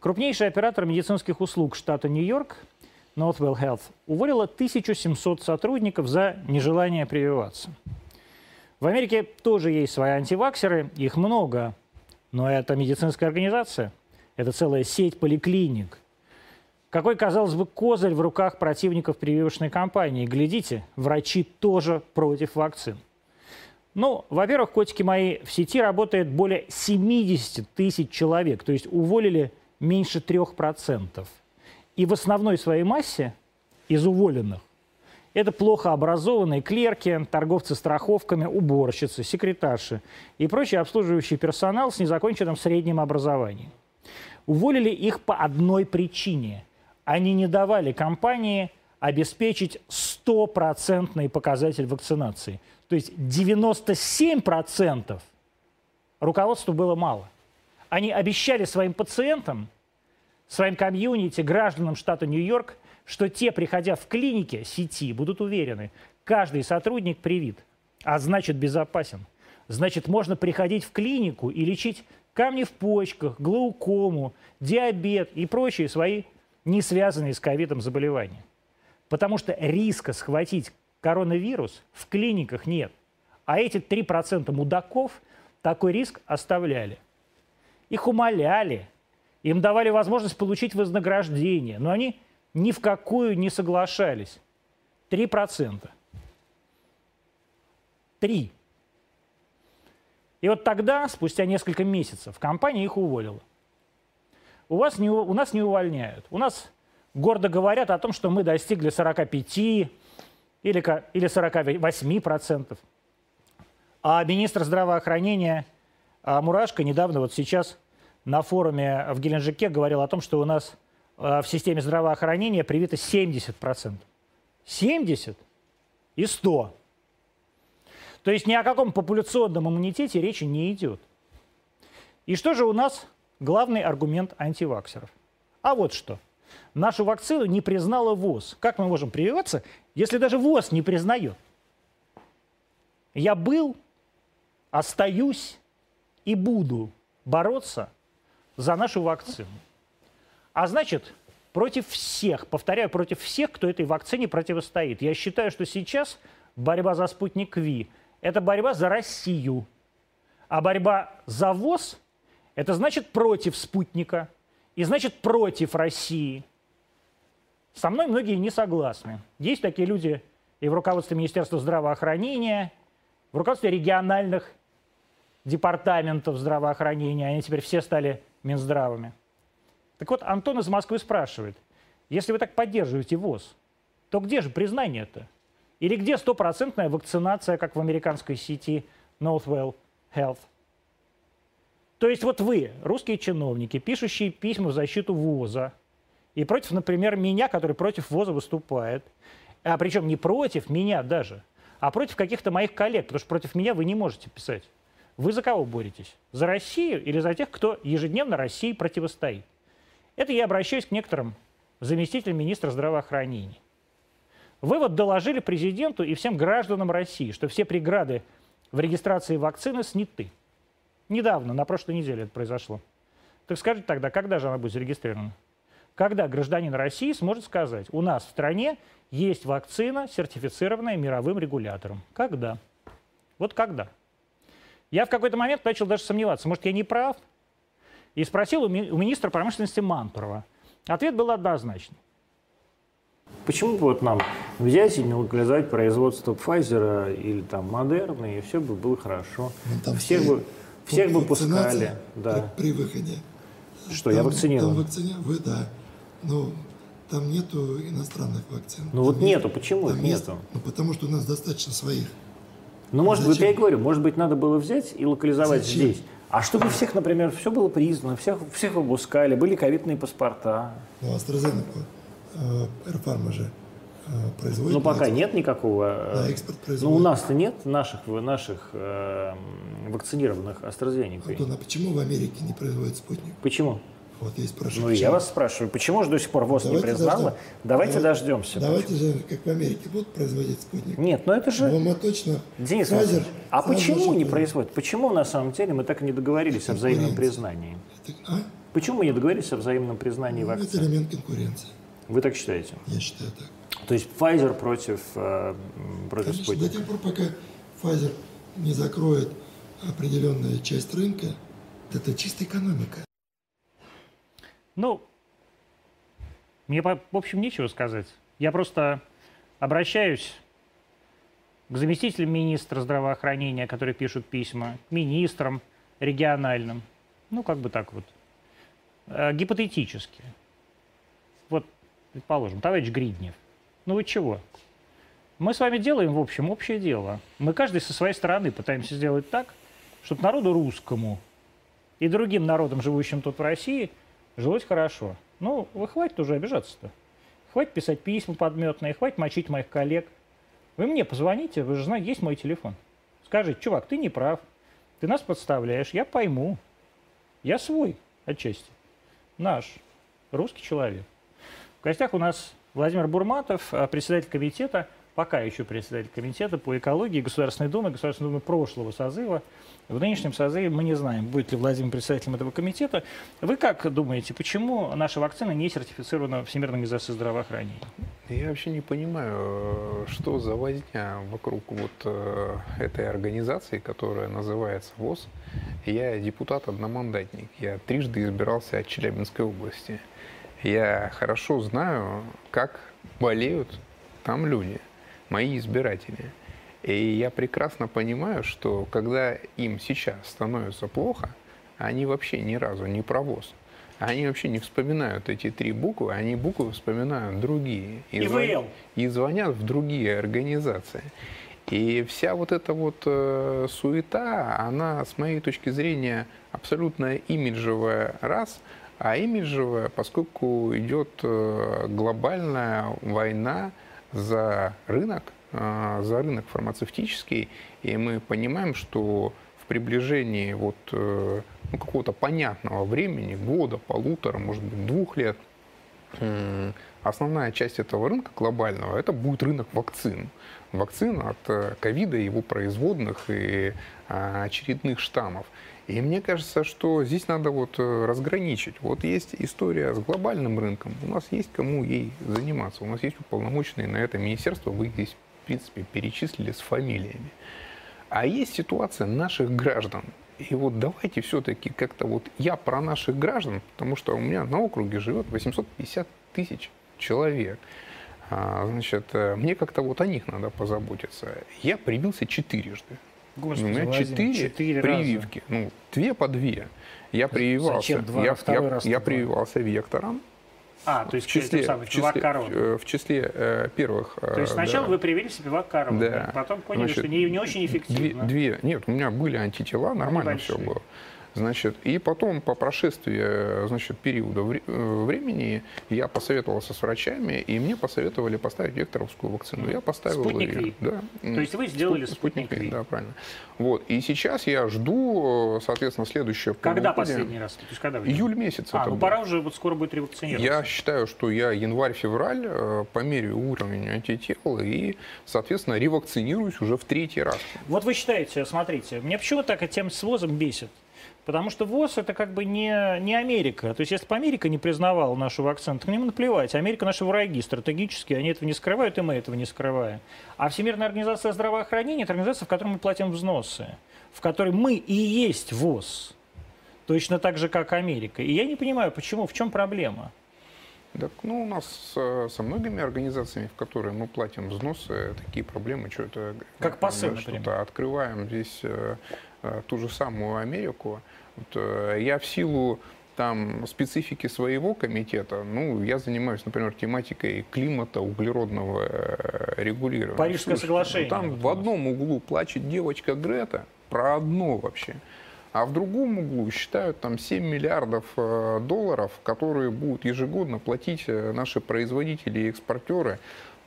Крупнейший оператор медицинских услуг штата Нью-Йорк, Northwell Health, уволила 1700 сотрудников за нежелание прививаться. В Америке тоже есть свои антиваксеры, их много, но это медицинская организация, это целая сеть поликлиник. Какой, казалось бы, козырь в руках противников прививочной кампании? Глядите, врачи тоже против вакцин. Ну, во-первых, котики мои, в сети работает более 70 тысяч человек, то есть уволили меньше 3%. И в основной своей массе из уволенных это плохо образованные клерки, торговцы страховками, уборщицы, секретарши и прочий обслуживающий персонал с незаконченным средним образованием. Уволили их по одной причине. Они не давали компании обеспечить стопроцентный показатель вакцинации – то есть 97% руководству было мало. Они обещали своим пациентам, своим комьюнити, гражданам штата Нью-Йорк, что те, приходя в клинике сети, будут уверены, каждый сотрудник привит, а значит безопасен. Значит, можно приходить в клинику и лечить камни в почках, глаукому, диабет и прочие свои не связанные с ковидом заболевания. Потому что риска схватить коронавирус в клиниках нет. А эти 3% мудаков такой риск оставляли. Их умоляли, им давали возможность получить вознаграждение, но они ни в какую не соглашались. 3%. 3. И вот тогда, спустя несколько месяцев, компания их уволила. У, вас не, у нас не увольняют. У нас гордо говорят о том, что мы достигли 45, или, или 48%. А министр здравоохранения а, Мурашко недавно, вот сейчас на форуме в Геленджике говорил о том, что у нас а, в системе здравоохранения привито 70%. 70 и 100. То есть ни о каком популяционном иммунитете речи не идет. И что же у нас главный аргумент антиваксеров? А вот что – нашу вакцину не признала ВОЗ. Как мы можем прививаться, если даже ВОЗ не признает? Я был, остаюсь и буду бороться за нашу вакцину. А значит, против всех, повторяю, против всех, кто этой вакцине противостоит. Я считаю, что сейчас борьба за спутник Ви – это борьба за Россию. А борьба за ВОЗ – это значит против спутника и значит против России. Со мной многие не согласны. Есть такие люди и в руководстве Министерства здравоохранения, в руководстве региональных департаментов здравоохранения. Они теперь все стали Минздравами. Так вот, Антон из Москвы спрашивает, если вы так поддерживаете ВОЗ, то где же признание-то? Или где стопроцентная вакцинация, как в американской сети Northwell Health? То есть вот вы, русские чиновники, пишущие письма в защиту ВОЗа, и против, например, меня, который против ВОЗа выступает, а причем не против меня даже, а против каких-то моих коллег, потому что против меня вы не можете писать. Вы за кого боретесь? За Россию или за тех, кто ежедневно России противостоит? Это я обращаюсь к некоторым заместителям министра здравоохранения. Вы вот доложили президенту и всем гражданам России, что все преграды в регистрации вакцины сняты. Недавно, на прошлой неделе это произошло. Так скажите тогда, когда же она будет зарегистрирована? Когда гражданин России сможет сказать, у нас в стране есть вакцина, сертифицированная мировым регулятором. Когда? Вот когда? Я в какой-то момент начал даже сомневаться, может, я не прав? И спросил у, ми- у министра промышленности Мантурова. Ответ был однозначный. Почему бы вот нам взять и не локализовать производство Pfizer или там Модерна, и все бы было хорошо. Ну, там всех бы, всех бы пускали. Да. При выходе. Что, там, я вакцинирован? Там вакцини... Вы, да. Ну, там нету иностранных вакцин. Ну вот нету, почему там их нету? Ну потому что у нас достаточно своих. Ну, может быть, я и говорю, может быть, надо было взять и локализовать Зачем? здесь. А чтобы всех, например, все было признано, всех, всех выпускали, были ковидные паспорта. Ну, AstraZeneca, э, Airpharma же э, производит. Ну, пока нет никакого. Э, да, экспорт производит. Ну, у нас-то нет наших, наших э, вакцинированных AstraZeneca. Антон, а почему в Америке не производят спутник? Почему? Вот есть прошу. Ну, я вас спрашиваю, почему же до сих пор ВОЗ Давайте не признала? Дождем. Давайте Давай, дождемся. Давайте же, как в Америке, будут производить спутник. Нет, но это же... Дома точно. Денис Фразер, а почему не производят? Почему на самом деле мы так и не договорились это о взаимном признании? Это... А? Почему мы не договорились о взаимном признании Ну, Это вакцин? элемент конкуренции. Вы так считаете? Я считаю так. То есть Pfizer против, э, против Конечно, до Спутника? тех пор, пока Pfizer не закроет определенная часть рынка, это чистая экономика. Ну, мне, в общем, нечего сказать. Я просто обращаюсь к заместителям министра здравоохранения, которые пишут письма, к министрам региональным. Ну, как бы так вот. Э, гипотетически. Вот, предположим, товарищ Гриднев. Ну вы чего? Мы с вами делаем, в общем, общее дело. Мы каждый со своей стороны пытаемся сделать так, чтобы народу русскому и другим народам, живущим тут в России, жилось хорошо. Ну, вы хватит уже обижаться-то. Хватит писать письма подметные, хватит мочить моих коллег. Вы мне позвоните, вы же знаете, есть мой телефон. Скажите, чувак, ты не прав, ты нас подставляешь, я пойму. Я свой отчасти. Наш, русский человек. В гостях у нас Владимир Бурматов, э, председатель комитета, пока еще председатель комитета по экологии Государственной Думы, Государственной Думы прошлого созыва. В нынешнем созыве мы не знаем, будет ли Владимир председателем этого комитета. Вы как думаете, почему наша вакцина не сертифицирована Всемирной организацией здравоохранения? Я вообще не понимаю, что за возня вокруг вот э, этой организации, которая называется ВОЗ. Я депутат-одномандатник. Я трижды избирался от Челябинской области. Я хорошо знаю, как болеют там люди, мои избиратели. И я прекрасно понимаю, что когда им сейчас становится плохо, они вообще ни разу не про ВОЗ. Они вообще не вспоминают эти три буквы, они буквы вспоминают другие. И, ИВЛ. звон- и звонят в другие организации. И вся вот эта вот э, суета, она, с моей точки зрения, абсолютно имиджевая раз, а имиджевая, поскольку идет э, глобальная война за рынок, э, за рынок фармацевтический, и мы понимаем, что в приближении вот э, ну, какого-то понятного времени, года, полутора, может быть, двух лет, основная часть этого рынка глобального это будет рынок вакцин. Вакцин от э, ковида, его производных и а, очередных штаммов. И мне кажется, что здесь надо вот э, разграничить. Вот есть история с глобальным рынком, у нас есть кому ей заниматься, у нас есть уполномоченные на это министерство, вы их здесь, в принципе, перечислили с фамилиями. А есть ситуация наших граждан. И вот давайте все-таки как-то вот я про наших граждан, потому что у меня на округе живет 850 тысяч человек. А, значит, э, мне как-то вот о них надо позаботиться. Я привился четырежды. Господи, у меня четыре, четыре раза. прививки. Ну, две по две. Я прививался. Зачем два? Я, я- раз я прививался вектором. А, то есть в числе, самым, в числе, э, в числе э, первых. То есть э, сначала да. вы привились пивак корона, Да. потом поняли, Значит, что не, не очень Две, эффективно. две, нет, у меня были антитела, нормально все было. Значит, и потом по прошествии значит, периода э, времени я посоветовался с врачами, и мне посоветовали поставить векторовскую вакцину. Я поставил Спутник ее. Да. То есть вы сделали Спут- спутник Ви. да, правильно. Вот. И сейчас я жду, э, соответственно, следующее Когда полугодие. последний раз? То есть когда вы Июль месяц. А, ну будет. пора уже, вот скоро будет ревакцинироваться. Я считаю, что я январь-февраль э, померяю уровень антител и, соответственно, ревакцинируюсь уже в третий раз. Вот вы считаете, смотрите, мне почему так эта тема с ВОЗом бесит? Потому что ВОЗ это как бы не, не Америка. То есть если бы Америка не признавала нашу вакцину, то к ним наплевать. Америка наши враги стратегические, они этого не скрывают, и мы этого не скрываем. А Всемирная организация здравоохранения – это организация, в которой мы платим взносы, в которой мы и есть ВОЗ. Точно так же, как Америка. И я не понимаю, почему, в чем проблема? Так, ну, у нас со многими организациями, в которые мы платим взносы, такие проблемы, что это... Как например. Что-то открываем здесь э, э, ту же самую Америку. Вот, э, я в силу там специфики своего комитета, ну, я занимаюсь, например, тематикой климата, углеродного регулирования. Парижское Слушай, соглашение ну, Там в одном углу плачет девочка Грета, про одно вообще. А в другом углу считают там 7 миллиардов э, долларов, которые будут ежегодно платить э, наши производители и экспортеры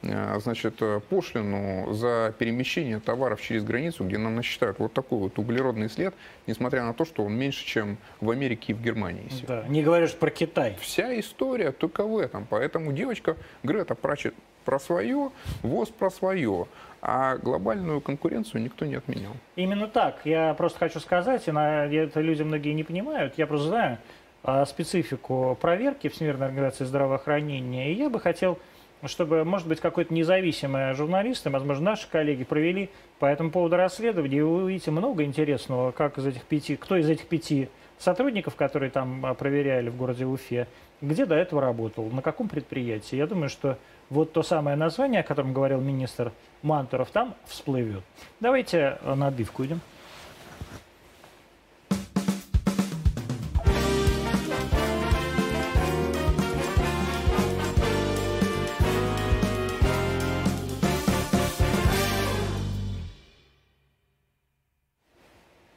э, значит, пошлину за перемещение товаров через границу, где нам насчитают вот такой вот углеродный след, несмотря на то, что он меньше, чем в Америке и в Германии. Да, не говоришь про Китай. Вся история только в этом. Поэтому девочка Грета прачет про свое, ВОЗ про свое. А глобальную конкуренцию никто не отменял. Именно так. Я просто хочу сказать, и на, это люди многие не понимают, я просто знаю, а, специфику проверки Всемирной организации здравоохранения. И я бы хотел, чтобы, может быть, какой-то независимый журналист, возможно, наши коллеги провели по этому поводу расследование, и вы увидите много интересного, как из этих пяти, кто из этих пяти сотрудников, которые там а, проверяли в городе Уфе, где до этого работал, на каком предприятии. Я думаю, что вот то самое название, о котором говорил министр Мантуров, там всплывет. Давайте на отбивку идем.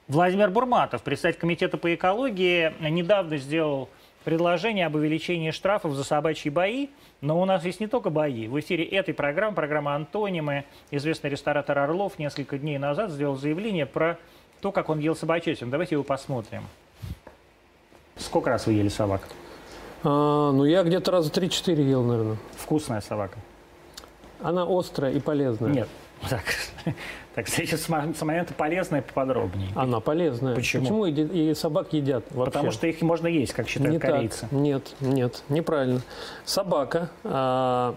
Владимир Бурматов, председатель комитета по экологии, недавно сделал предложение об увеличении штрафов за собачьи бои. Но у нас есть не только бои. В эфире этой программы, программа «Антонимы», известный ресторатор Орлов несколько дней назад сделал заявление про то, как он ел собачатину. Давайте его посмотрим. Сколько раз вы ели собак? А, ну, я где-то раза 3-4 ел, наверное. Вкусная собака? Она острая и полезная. Нет. Так, так сейчас с момента полезная поподробнее. Она полезная. Почему? Почему и, и собак едят вообще? Потому что их можно есть, как считают не корейцы. Так. Нет, нет, неправильно. Собака, а,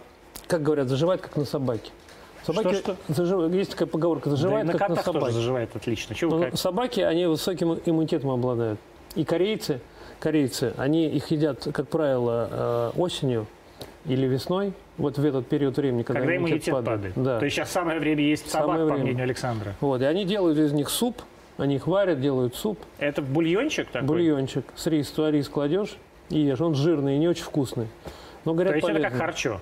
как говорят, заживает как на собаке. Собаки, что, что? Зажив... Есть такая поговорка, заживает да, как на на собаке. тоже заживает отлично. Чего Ну, как? собаки, они высоким иммунитетом обладают. И корейцы, корейцы, они их едят, как правило, э, осенью или весной, вот в этот период времени, когда, Когда иммунитет, иммунитет падает. падает. Да. То есть сейчас самое время есть Самое собак, по время. мнению Александра. Вот, и они делают из них суп, они их варят, делают суп, Это бульончик такой? бульончик, с рис, туда рис кладешь и ешь. Он жирный и не очень вкусный. Но, То говорят, есть это полезный. как харчо?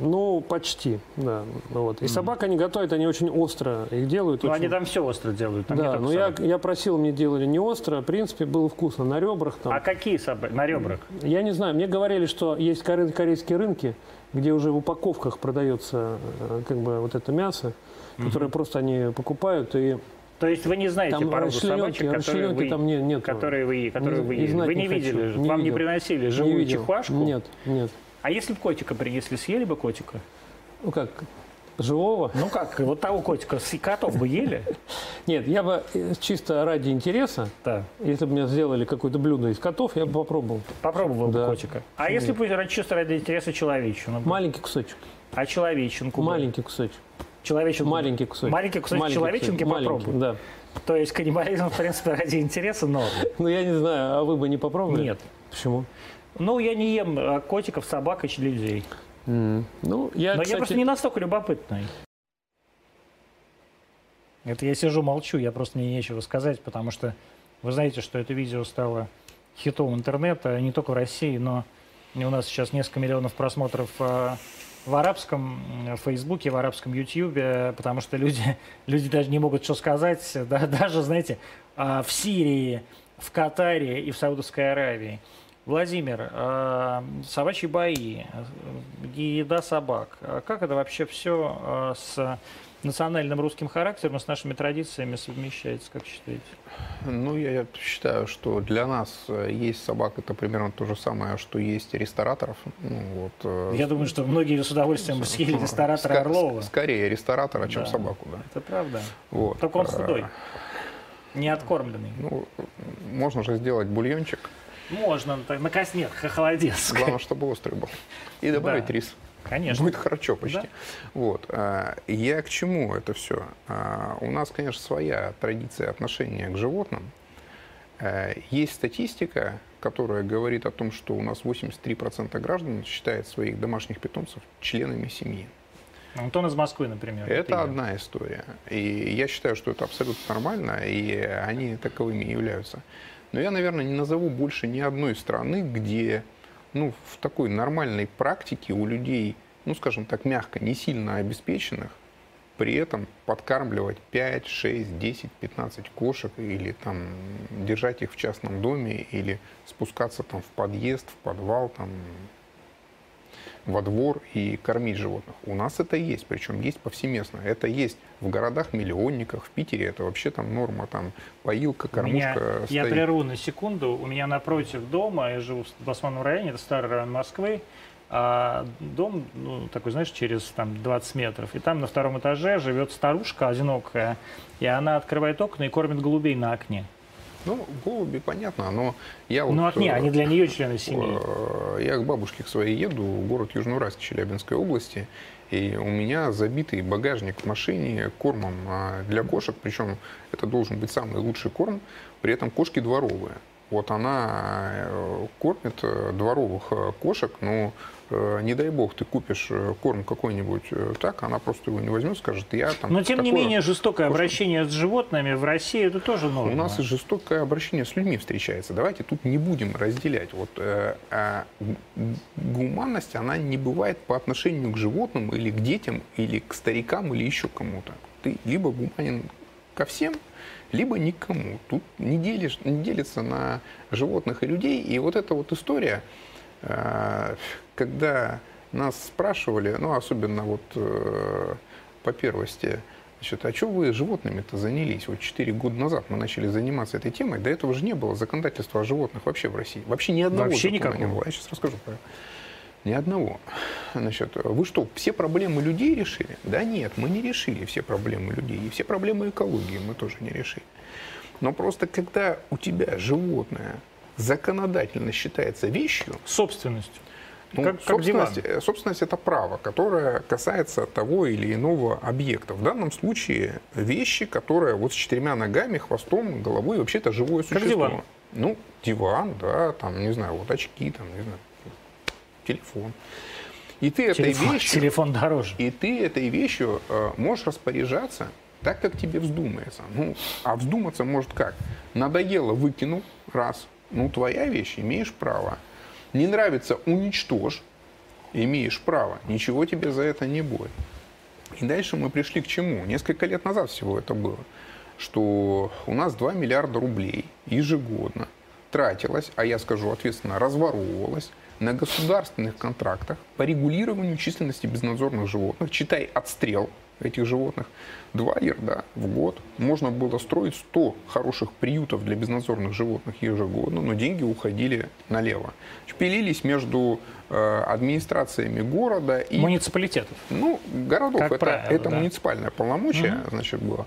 Ну, почти, да. Вот. И собак они готовят, они очень остро их делают. Ну, очень- они там все остро делают. Там не Да, но я, собак. я просил, мне делали не остро, в принципе, было вкусно. На ребрах там. А какие собаки? На ребрах? Я не знаю, мне говорили, что есть коре- корейские рынки, где уже в упаковках продается э, как бы вот это мясо, которое просто они покупают и То есть вы не знаете там породу собачек, которые вы, там не, нет. которые вы, которые Не- вы знать Вы не не хочу, видели? не Вам не видел. приносили не живую видел. чихуашку? Нет, нет. А если бы котика принесли, съели бы котика? Ну как, живого? Ну как, вот того котика с котов бы ели? Нет, я бы э, чисто ради интереса, Да. если бы мне сделали какое-то блюдо из котов, я бы попробовал. Попробовал бы Да. котика. А если бы чисто ради интереса человечину? Маленький кусочек. А человеченку? бы? Маленький кусочек. Человеченку? бы? Маленький кусочек. Маленький кусочек Маленький человеченки кусочек. попробуй. Маленький, Да. То есть каннибализм, в принципе, ради интереса норм. Ну, я не знаю, а вы бы не попробовали? Нет. Почему? Ну, я не ем а, котиков, собак и людей. М, Ну, я, Но я кстати, просто не настолько любопытный. Это я сижу, молчу, я просто мне нечего сказать, потому что вы знаете, что это видео стало хитом интернета, не только в России, но у нас сейчас несколько миллионов просмотров а, в арабском Фейсбуке, в арабском Ютьюбе, потому что люди, люди даже не могут что сказать, да, даже, знаете, а, в Сирии, в Катаре и в Саудовской Аравии. Владимир, а, собачьи бои, а, еда собак. А Как это вообще все с национальным русским характером, и с нашими традициями совмещается, как считаете? Ну, я считаю, что для нас э, есть собак, это примерно то же самое, что есть рестораторов. Ну, вот, э, Я думаю, что многие с удовольствием бы съели ресторатора ска- Орлова. Скорее ресторатора, чем Да. собаку, да. Это правда. Вот. Только он Э, худой, не откормленный. Ну, можно же сделать бульончик. Можно, так, на кос- нет, холодец. Главное, чтобы острый был. И добавить Да. рис. Конечно. Будет хорошо почти. Да. Вот. а, Я к чему это все? У нас, конечно, своя традиция отношения к животным. Э, Есть статистика, которая говорит о том, что у нас 83% граждан считает своих домашних питомцев членами семьи. Антон из Москвы, например. Это я. одна история. И я считаю, что это абсолютно нормально, и они таковыми являются. Но я, наверное, не назову больше ни одной страны, где ну, в такой нормальной практике у людей, ну, скажем так, мягко, не сильно обеспеченных, при этом подкармливать 5, 6, 10, 15 кошек или там держать их в частном доме или спускаться там в подъезд, в подвал, там во двор и кормить животных. У нас это есть, причем есть повсеместно. Это есть в городах-миллионниках, в Питере это вообще там норма, там поилка, У меня, кормушка я стоит. прерву на секунду. У меня напротив дома, я живу в Басманном районе, это старый район Москвы, а дом, ну, такой, знаешь, через там 20 метров. И там на втором этаже живет старушка одинокая, и она открывает окна и кормит голубей на окне. Ну, голуби, понятно, но я Ну, вот... от не, э, они для нее члены семьи. э, Я к бабушке к своей еду, в город Южноуральск Челябинской области, и у меня забитый багажник в машине кормом а, для кошек, причем это должен быть самый лучший корм, при этом кошки дворовые. Вот она э, кормит э, дворовых э, кошек, но э, не дай бог ты купишь э, корм какой-нибудь э, так, она просто его не возьмет, скажет, я там... Но тем не менее жестокое кошка. обращение с животными в России это тоже норма. У нас и жестокое обращение с людьми встречается. Давайте тут не будем разделять. Вот э, г- гуманность, она не бывает по отношению к животным или к детям, или к старикам, или еще кому-то. Ты либо гуманен ко всем, либо никому. Тут не, делишь, не делится на животных и людей. И вот эта вот история, э, когда нас спрашивали, ну, особенно вот э, по первости, значит, а что вы животными-то занялись? Вот 4 года назад мы начали заниматься этой темой, до этого же не было законодательства о животных вообще в России. Вообще ни одного Вообще закона никакого. не было. Я сейчас расскажу про ни одного. Значит, вы что, все проблемы людей решили? Да нет, мы не решили все проблемы людей. И все проблемы экологии мы тоже не решили. Но просто когда у тебя животное законодательно считается вещью, Собственностью. ну, Как- как диван. собственность, э, собственность это право, которое касается того или иного объекта. В данном случае вещи, которые вот с четырьмя ногами, хвостом, головой, вообще это живое Как существо. диван. Ну, диван, да, там, не знаю, вот очки, там, не знаю, телефон. И ты этой Телефон, вещью, телефон дороже. и ты этой вещью э, можешь распоряжаться так, как тебе вздумается. Ну, а вздуматься может как? Надоело, выкинул, раз. Ну, твоя вещь, имеешь право. Не нравится, уничтожь, имеешь право. Ничего тебе за это не будет. И дальше мы пришли к чему? Несколько лет назад всего это было. Что у нас 2 миллиарда рублей ежегодно тратилось, а я скажу ответственно, разворовывалось на государственных контрактах по регулированию численности безнадзорных животных, читай отстрел этих животных, два ярда в год. Можно было строить 100 хороших приютов для безнадзорных животных ежегодно, но деньги уходили налево. Пилились между э, администрациями города и Муниципалитетов. ну, городов Как это, правило, это да. муниципальное полномочие, значит, было.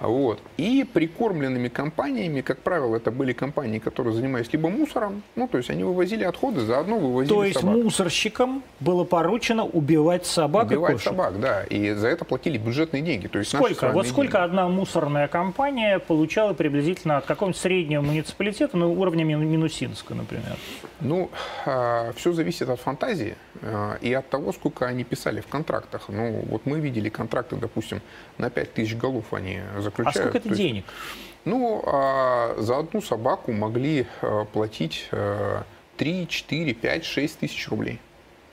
Вот. И прикормленными компаниями, как правило, это были компании, которые занимались либо мусором, ну, то есть они вывозили отходы, заодно вывозили То есть собак. мусорщикам было поручено убивать собак и Убивать кошек. собак, да, и за это платили бюджетные деньги. То есть Сколько? Вот сколько деньги. одна мусорная компания получала приблизительно от какого-нибудь среднего муниципалитета, ну, уровня Мину- Минусинска, например? Ну, все зависит от фантазии а, и от того, сколько они писали в контрактах. Ну, вот мы видели контракты, допустим, на 5 тысяч голов они А заключают. сколько это То есть, денег? Ну, а за одну собаку могли а, платить а, 3, 4, 5, 6 тысяч рублей.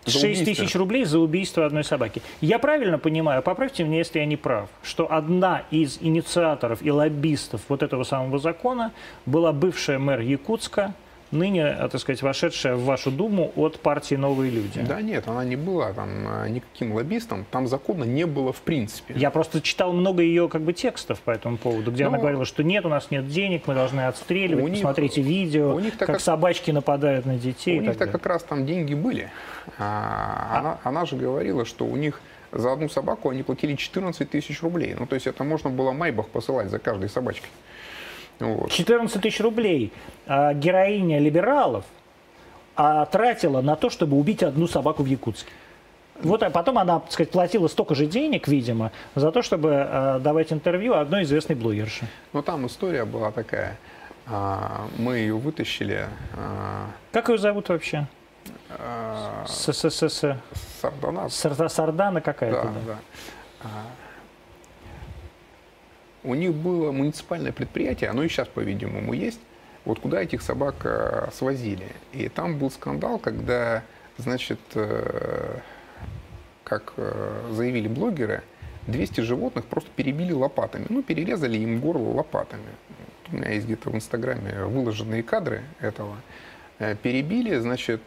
За 6 убийство. тысяч рублей за убийство одной собаки. Я правильно понимаю, поправьте меня, если я не прав, что одна из инициаторов и лоббистов вот этого самого закона была бывшая мэр Якутска, ныне, э, так сказать, вошедшая в вашу думу от партии «Новые люди». Да нет, она не была там а, никаким лоббистом, там закона не было в принципе. Я просто читал много ее как бы текстов по этому поводу, где она Ну, говорила, что нет, у нас нет денег, мы должны отстреливать, у них- посмотрите видео, у них как, как- собачки нападают на детей. У них-то так как раз там деньги были. А, Она, она же говорила, что у них за одну собаку они платили 14 тысяч рублей. Ну, то есть это можно было майбах посылать за каждой собачкой. Вот. 14 тысяч рублей а, героиня либералов а, тратила на то, чтобы убить одну собаку в Якутске. Вот, а потом она, так сказать, платила столько же денег, видимо, за то, чтобы а, давать интервью одной известной блогерше. Но там история была такая. А, Мы ее вытащили. а, Как ее зовут вообще? а, СССР. Сардонат. Сарда- Сардана какая-то. Да, да. да. У них было муниципальное предприятие, оно и сейчас, по-видимому, есть, вот куда этих собак э, свозили. И там был скандал, когда, значит, э, как э, заявили блогеры, 200 животных просто перебили лопатами. Ну, перерезали им горло лопатами. У меня есть где-то в Инстаграме выложенные кадры этого. Перебили, значит,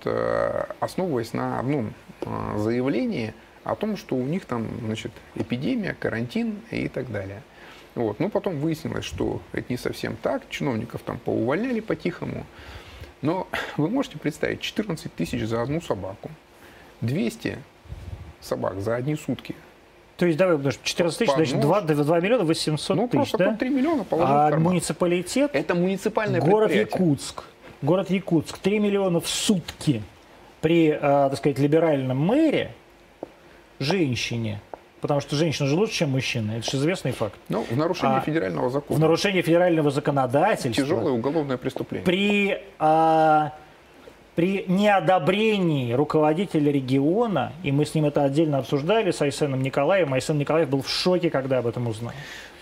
основываясь на одном заявлении о том, что у них там, значит, эпидемия, карантин и так далее. Вот. Ну, потом выяснилось, что это не совсем так. Чиновников там поувольняли по-тихому. Но вы можете представить, 14 тысяч за одну собаку, 200 собак за одни сутки. То есть, давай, подожди, 14 тысяч, значит, ну, 2, 2 миллиона 800 Ну, тысяч, да? по 3 миллиона положил в А карман. муниципалитет, Это муниципальное город. Якутск, город Якутск, 3 миллиона в сутки при, э, так сказать, либеральном мэре женщине, потому что женщина же лучше, чем мужчина, это же известный факт, Ну, в нарушении А, федерального в закона. нарушении федерального законодательства, Тяжелое уголовное преступление. при, а, при неодобрении руководителя региона, и мы с ним это отдельно обсуждали с Айсеном Николаевым, Айсен Николаев был в шоке, когда об этом узнал.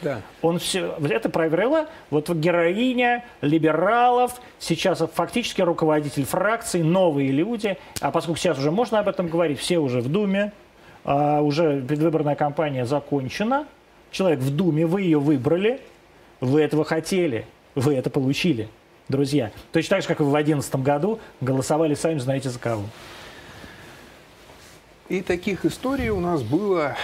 Да. Он все, это проверила вот героиня либералов, сейчас фактически руководитель фракции, новые люди. А поскольку сейчас уже можно об этом говорить, все уже в Думе, а, уже предвыборная кампания закончена, человек в Думе, вы ее выбрали, вы этого хотели, вы это получили, друзья. Точно так же, как вы в 2011 году голосовали сами знаете за кого. И таких историй у нас было,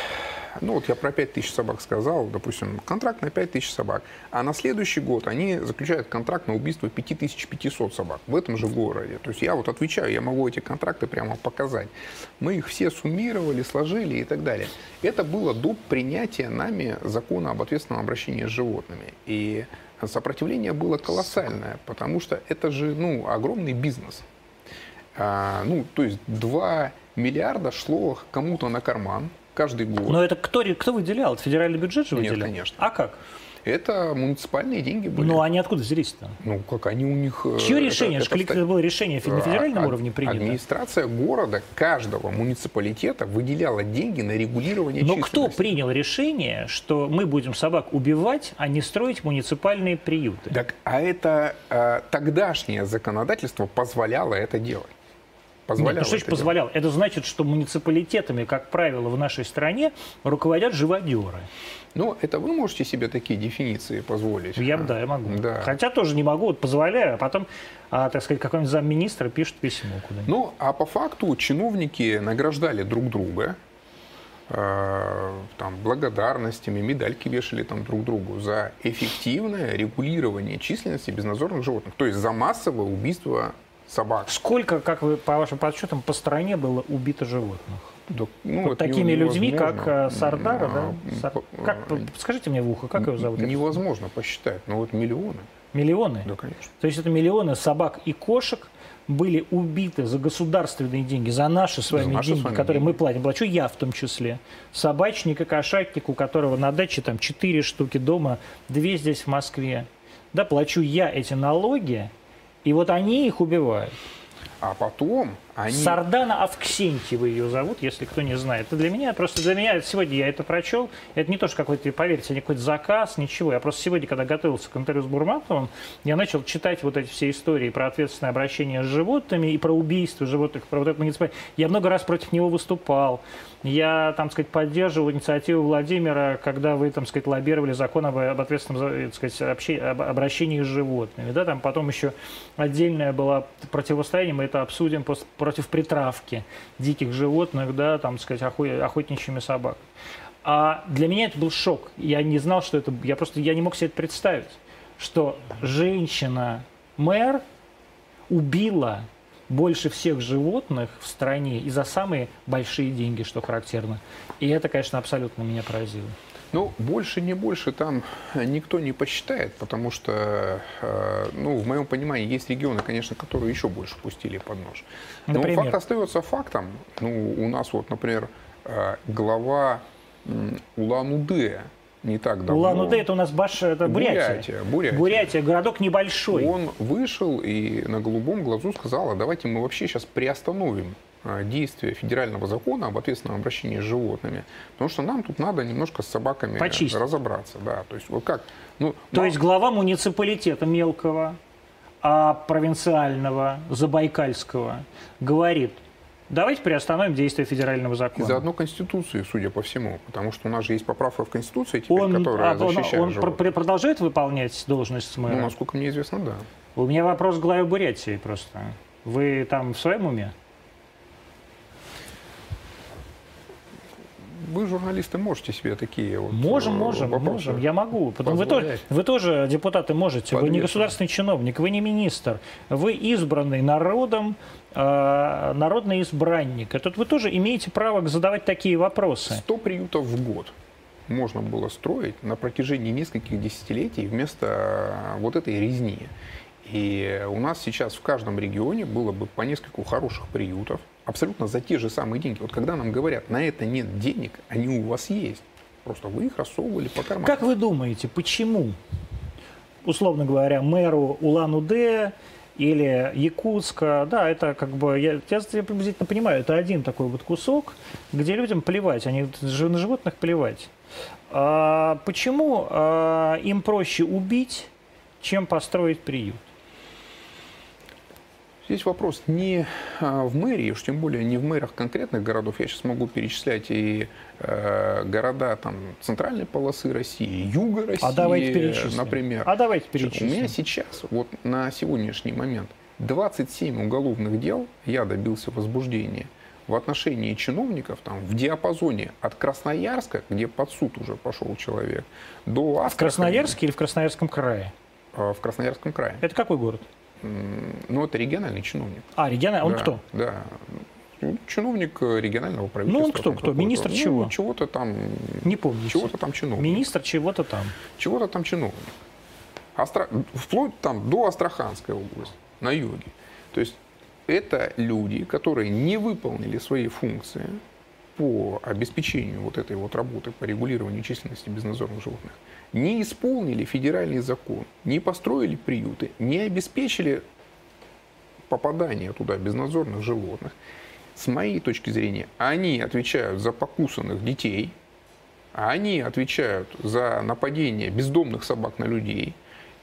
ну вот я про 5 тысяч собак сказал, допустим, контракт на 5 тысяч собак, а на следующий год они заключают контракт на убийство 5500 собак в этом же городе. То есть я вот отвечаю, я могу эти контракты прямо показать. Мы их все суммировали, сложили и так далее. Это было до принятия нами закона об ответственном обращении с животными. И сопротивление было колоссальное, потому что это же ну, огромный бизнес. А, ну, то есть 2 миллиарда шло кому-то на карман каждый год. Но это кто, кто выделял? Это федеральный бюджет же Нет, выделял? конечно. А как? Это муниципальные деньги были. Ну, они откуда взялись-то? Ну, как они у них... э, Чье это- решение? это Это, ста- было решение на федеральном А, уровне принято? Администрация города каждого муниципалитета выделяла деньги на регулирование Но кто принял решение, что мы будем собак убивать, а не строить муниципальные приюты? Так, а это э, тогдашнее законодательство позволяло это делать. Нет, Позволяло ну что значит позволял? Это значит, что муниципалитетами, как правило, в нашей стране руководят живодеры. Ну, это вы можете себе такие дефиниции позволить? Я, да, я могу. Да. Хотя тоже не могу, вот позволяю, а потом, а, так сказать, какой-нибудь замминистра пишет письмо куда-нибудь. Ну, а по факту чиновники награждали друг друга э, там, благодарностями, медальки вешали там друг другу за эффективное регулирование численности безнадзорных животных, то есть за массовое убийство собак. Сколько, как вы по вашим подсчетам, по стране было убито животных? Да, ну, Вот такими людьми, как э, Сардара, да? М, Сар- по- Как, э, скажите мне в ухо, как его зовут? Невозможно посчитать, но вот миллионы, Миллионы? да, конечно. То есть это миллионы собак и кошек были убиты за государственные деньги, за наши с вами наши с деньги, вами которые мы деньги. платим. Плачу я в том числе. Собачник и кошатник, у которого на даче там 4 штуки дома, 2 здесь в Москве. Да, плачу я эти налоги, и вот они их убивают. А потом они... Сардана Авксентьева ее зовут, если кто не знает. Это для меня, просто для меня, сегодня я это прочел, это не то, что какой-то, поверьте, не какой-то заказ, ничего. Я просто сегодня, когда готовился к интервью с Бурматовым, я начал читать вот эти все истории про ответственное обращение с животными и про убийство животных, про вот это муниципаль- Я много раз против него выступал. Я, там, сказать, поддерживал инициативу Владимира, когда вы, там, сказать, лоббировали закон об, об ответственном, за- так сказать, обще- об обращении с животными. Да, там потом еще отдельное было противостояние, мы это обсудим пос- против притравки диких животных, да, там, сказать, охо- охотничьими собаками. А для меня это был шок. Я не знал, что это... Я просто я не мог себе это представить, что женщина-мэр убила больше всех животных в стране и за самые большие деньги, что характерно. И это, конечно, абсолютно меня поразило. Ну, больше, не больше там никто не посчитает, потому что, э, ну, в моем понимании, есть регионы, конечно, которые еще больше пустили под нож. Но Например? факт остается фактом. Ну, у нас вот, например, э, глава Улан-Удэ не так давно... Улан-Удэ это у нас Баш, это Бурятия. Бурятия, Бурятия. Бурятия, городок небольшой. Он вышел и на голубом глазу сказал, а давайте мы вообще сейчас приостановим действие федерального закона об ответственном обращении с животными, потому что нам тут надо немножко с собаками Почистить. разобраться, да, то есть вот как, ну, То мало- есть глава муниципалитета мелкого, а провинциального, забайкальского, говорит, давайте приостановим действие федерального и закона. заодно Конституции, судя по всему, потому что у нас же есть поправка в Конституции теперь, Он, которая а, он- защищает он животных. пр- продолжает выполнять должность Ну, мэра? насколько мне известно, да. У меня вопрос к главе Бурятии просто. Вы там в своем уме? Вы, журналисты, можете себе такие вот Можем, э, можем, вопросы можем. Я могу. Потому вы, тоже, вы тоже, депутаты, можете. Вы не государственный чиновник, вы не министр. Вы избранный народом, э, народный избранник. И тут вы тоже имеете право задавать такие вопросы. 100 приютов в год можно было строить на протяжении нескольких десятилетий вместо э, вот этой резни. И у нас сейчас в каждом регионе было бы по нескольку хороших приютов, абсолютно за те же самые деньги. Вот когда нам говорят, на это нет денег, они у вас есть. Просто вы их рассовывали по карманам. Как вы думаете, почему, условно говоря, мэру Улан-Удэ или Якутска, да, это как бы, я, я, я приблизительно понимаю, это один такой вот кусок, где людям плевать, они на животных плевать. А почему а, им проще убить, чем построить приют? Здесь вопрос не а, в мэрии, уж тем более не в мэрах конкретных городов. Я сейчас могу перечислять и э, города там, центральной полосы России, юга России, А давайте перечислим. например. А давайте У перечислим. меня сейчас, вот на сегодняшний момент, 27 уголовных дел я добился возбуждения в отношении чиновников там, в диапазоне от Красноярска, где под суд уже пошел человек, до В Астрахани, Красноярске или в Красноярском крае? э, в Красноярском крае. Это какой город? Ну, это региональный чиновник. А, региональный. Он Да, кто? Да. Ну, Чиновник э, регионального правительства. Ну, он кто, кто? Министр Ну, чего? Чего-то там, Не помню. чего-то там чиновник. Министр чего-то там. Чего-то там чиновник. Астра... Вплоть там до Астраханской области, на юге. То есть это люди, которые не выполнили свои функции по обеспечению вот этой вот работы по регулированию численности безнадзорных животных, не исполнили федеральный закон, не построили приюты, не обеспечили попадание туда безнадзорных животных. С моей точки зрения, они отвечают за покусанных детей, они отвечают за нападение бездомных собак на людей.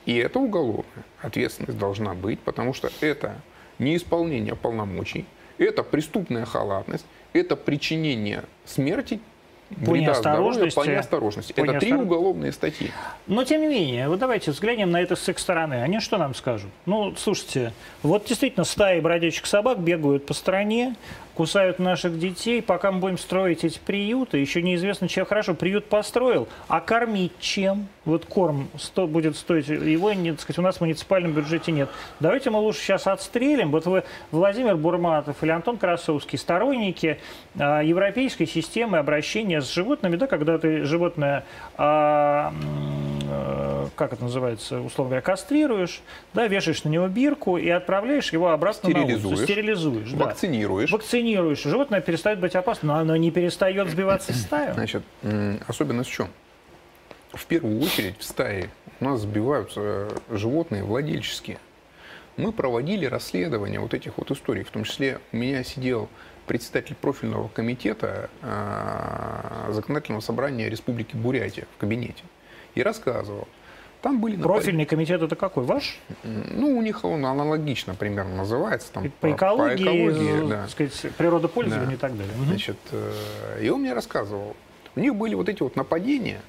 И это уголовная ответственность должна быть, потому что это неисполнение полномочий, это преступная халатность, это причинение смерти По вреда неосторожности. по неосторожности. По это три неостор- уголовные статьи. Но, тем не менее, вот давайте взглянем на это с их стороны. Они что нам скажут? Ну, слушайте, вот действительно стаи бродячих собак бегают по стране, кусают наших детей. Пока мы будем строить эти приюты, еще неизвестно, чем хорошо. Приют построил, а кормить чем? Вот корм сто, будет стоить, его, так сказать, у нас в муниципальном бюджете нет. Давайте мы лучше сейчас отстрелим. Вот вы, Владимир Бурматов или Антон Красовский, сторонники а, европейской системы обращения с животными, да, когда ты животное м, э, как это называется, условно говоря, кастрируешь, да, вешаешь на него бирку и отправляешь его обратно на улицу. Стерилизуешь. Стерилизуешь, да. Вакцинируешь. Вакцинируешь. Животное перестает быть опасным, но оно не перестает сбиваться в стаю. Значит, особенность в чем? В первую очередь в стае у нас сбиваются животные владельческие. Мы проводили расследование вот этих вот историй. В том числе у меня сидел председатель профильного комитета э, законодательного собрания Республики Бурятия в кабинете и рассказывал. Там были Профильный комитет это какой? Ваш? Ну, у них он аналогично примерно называется. Там, По экологии, экологии, з- да. так сказать, природопользованию Да. и так далее. Значит, э, и он мне рассказывал, у них были вот эти вот нападения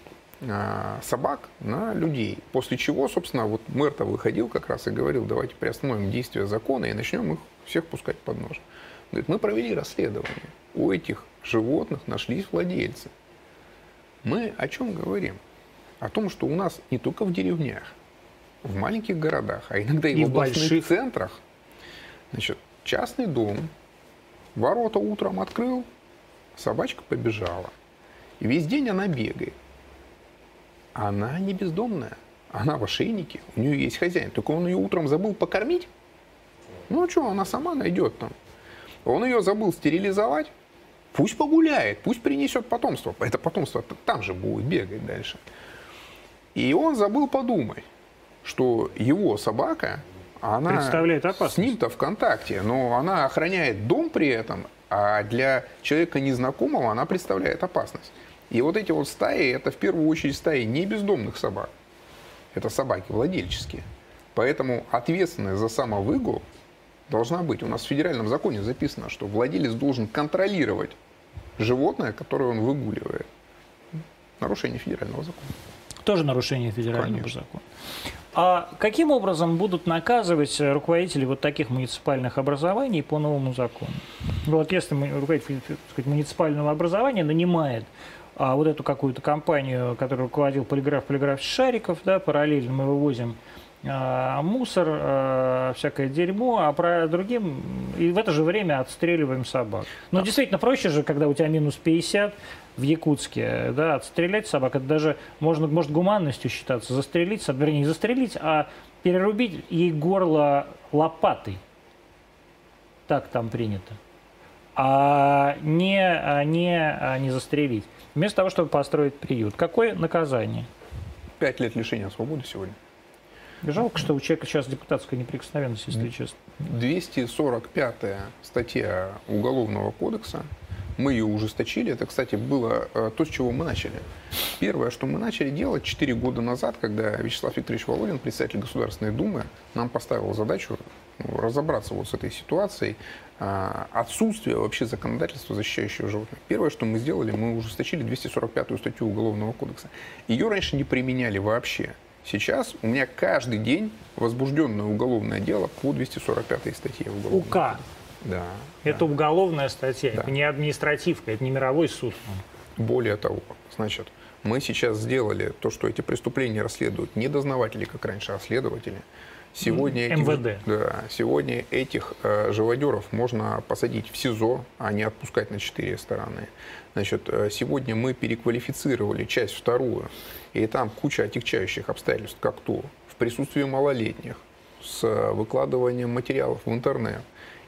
а, собак на людей. После чего, собственно, вот мэр-то выходил как раз и говорил, давайте приостановим действие закона и начнем их всех пускать под нож. Говорит, мы провели расследование. У этих животных нашлись владельцы. Мы о чем говорим? О том, что у нас не только в деревнях, в маленьких городах, а иногда и, И в областных больших. центрах, значит, частный дом, ворота утром открыл, собачка побежала. И весь день она бегает. Она не бездомная. Она в ошейнике, у нее есть хозяин. Только он ее утром забыл покормить. Ну что, она сама найдет там. Он ее забыл стерилизовать. Пусть погуляет, пусть принесет потомство. Это потомство там же будет бегать дальше. И он забыл подумать, что его собака, она Представляет опасность. с ним-то в контакте, но она охраняет дом при этом, а для человека незнакомого она представляет опасность. И вот эти вот стаи, это в первую очередь стаи не бездомных собак. Это собаки владельческие. Поэтому ответственность за самовыгул должна быть. У нас в федеральном законе записано, что владелец должен контролировать животное, которое он выгуливает. Нарушение федерального закона. Тоже нарушение федерального Конечно. закона. А каким образом будут наказывать руководителей вот таких муниципальных образований по новому закону? Вот если руководитель сказать, муниципального образования нанимает а, вот эту какую-то компанию, которую руководил полиграф, полиграф Шариков, да, параллельно мы вывозим мусор, а, всякое дерьмо, а про другим и в это же время отстреливаем собак. Но действительно проще же, когда у тебя минус 50 в Якутске, да, отстрелять собак, это даже можно, может гуманностью считаться, застрелить, вернее, не застрелить, а перерубить ей горло лопатой. Так там принято. А не, а не, а не застрелить. Вместо того, чтобы построить приют. Какое наказание? Пять лет лишения свободы сегодня. Жалко, что у человека сейчас депутатская неприкосновенность, если честно. 245 статья Уголовного кодекса. Мы ее ужесточили. Это, кстати, было э, то, с чего мы начали. Первое, что мы начали делать 4 года назад, когда Вячеслав Викторович Володин, председатель Государственной Думы, нам поставил задачу ну, разобраться вот с этой ситуацией а, отсутствия вообще законодательства, защищающего животных. Первое, что мы сделали, мы ужесточили 245 статью Уголовного кодекса. Ее раньше не применяли вообще. Сейчас у меня каждый день возбужденное уголовное дело по 245 статье Уголовного УК. Да. Это да. уголовная статья, Да. это не административка, это не мировой суд. Более того, значит, мы сейчас сделали то, что эти преступления расследуют не дознаватели, как раньше, а следователи. Сегодня этих, МВД. Да, сегодня этих э, живодеров можно посадить в СИЗО, а не отпускать на четыре стороны. Значит, э, сегодня мы переквалифицировали часть вторую, и там куча отягчающих обстоятельств, как то в присутствии малолетних, с выкладыванием материалов в интернет.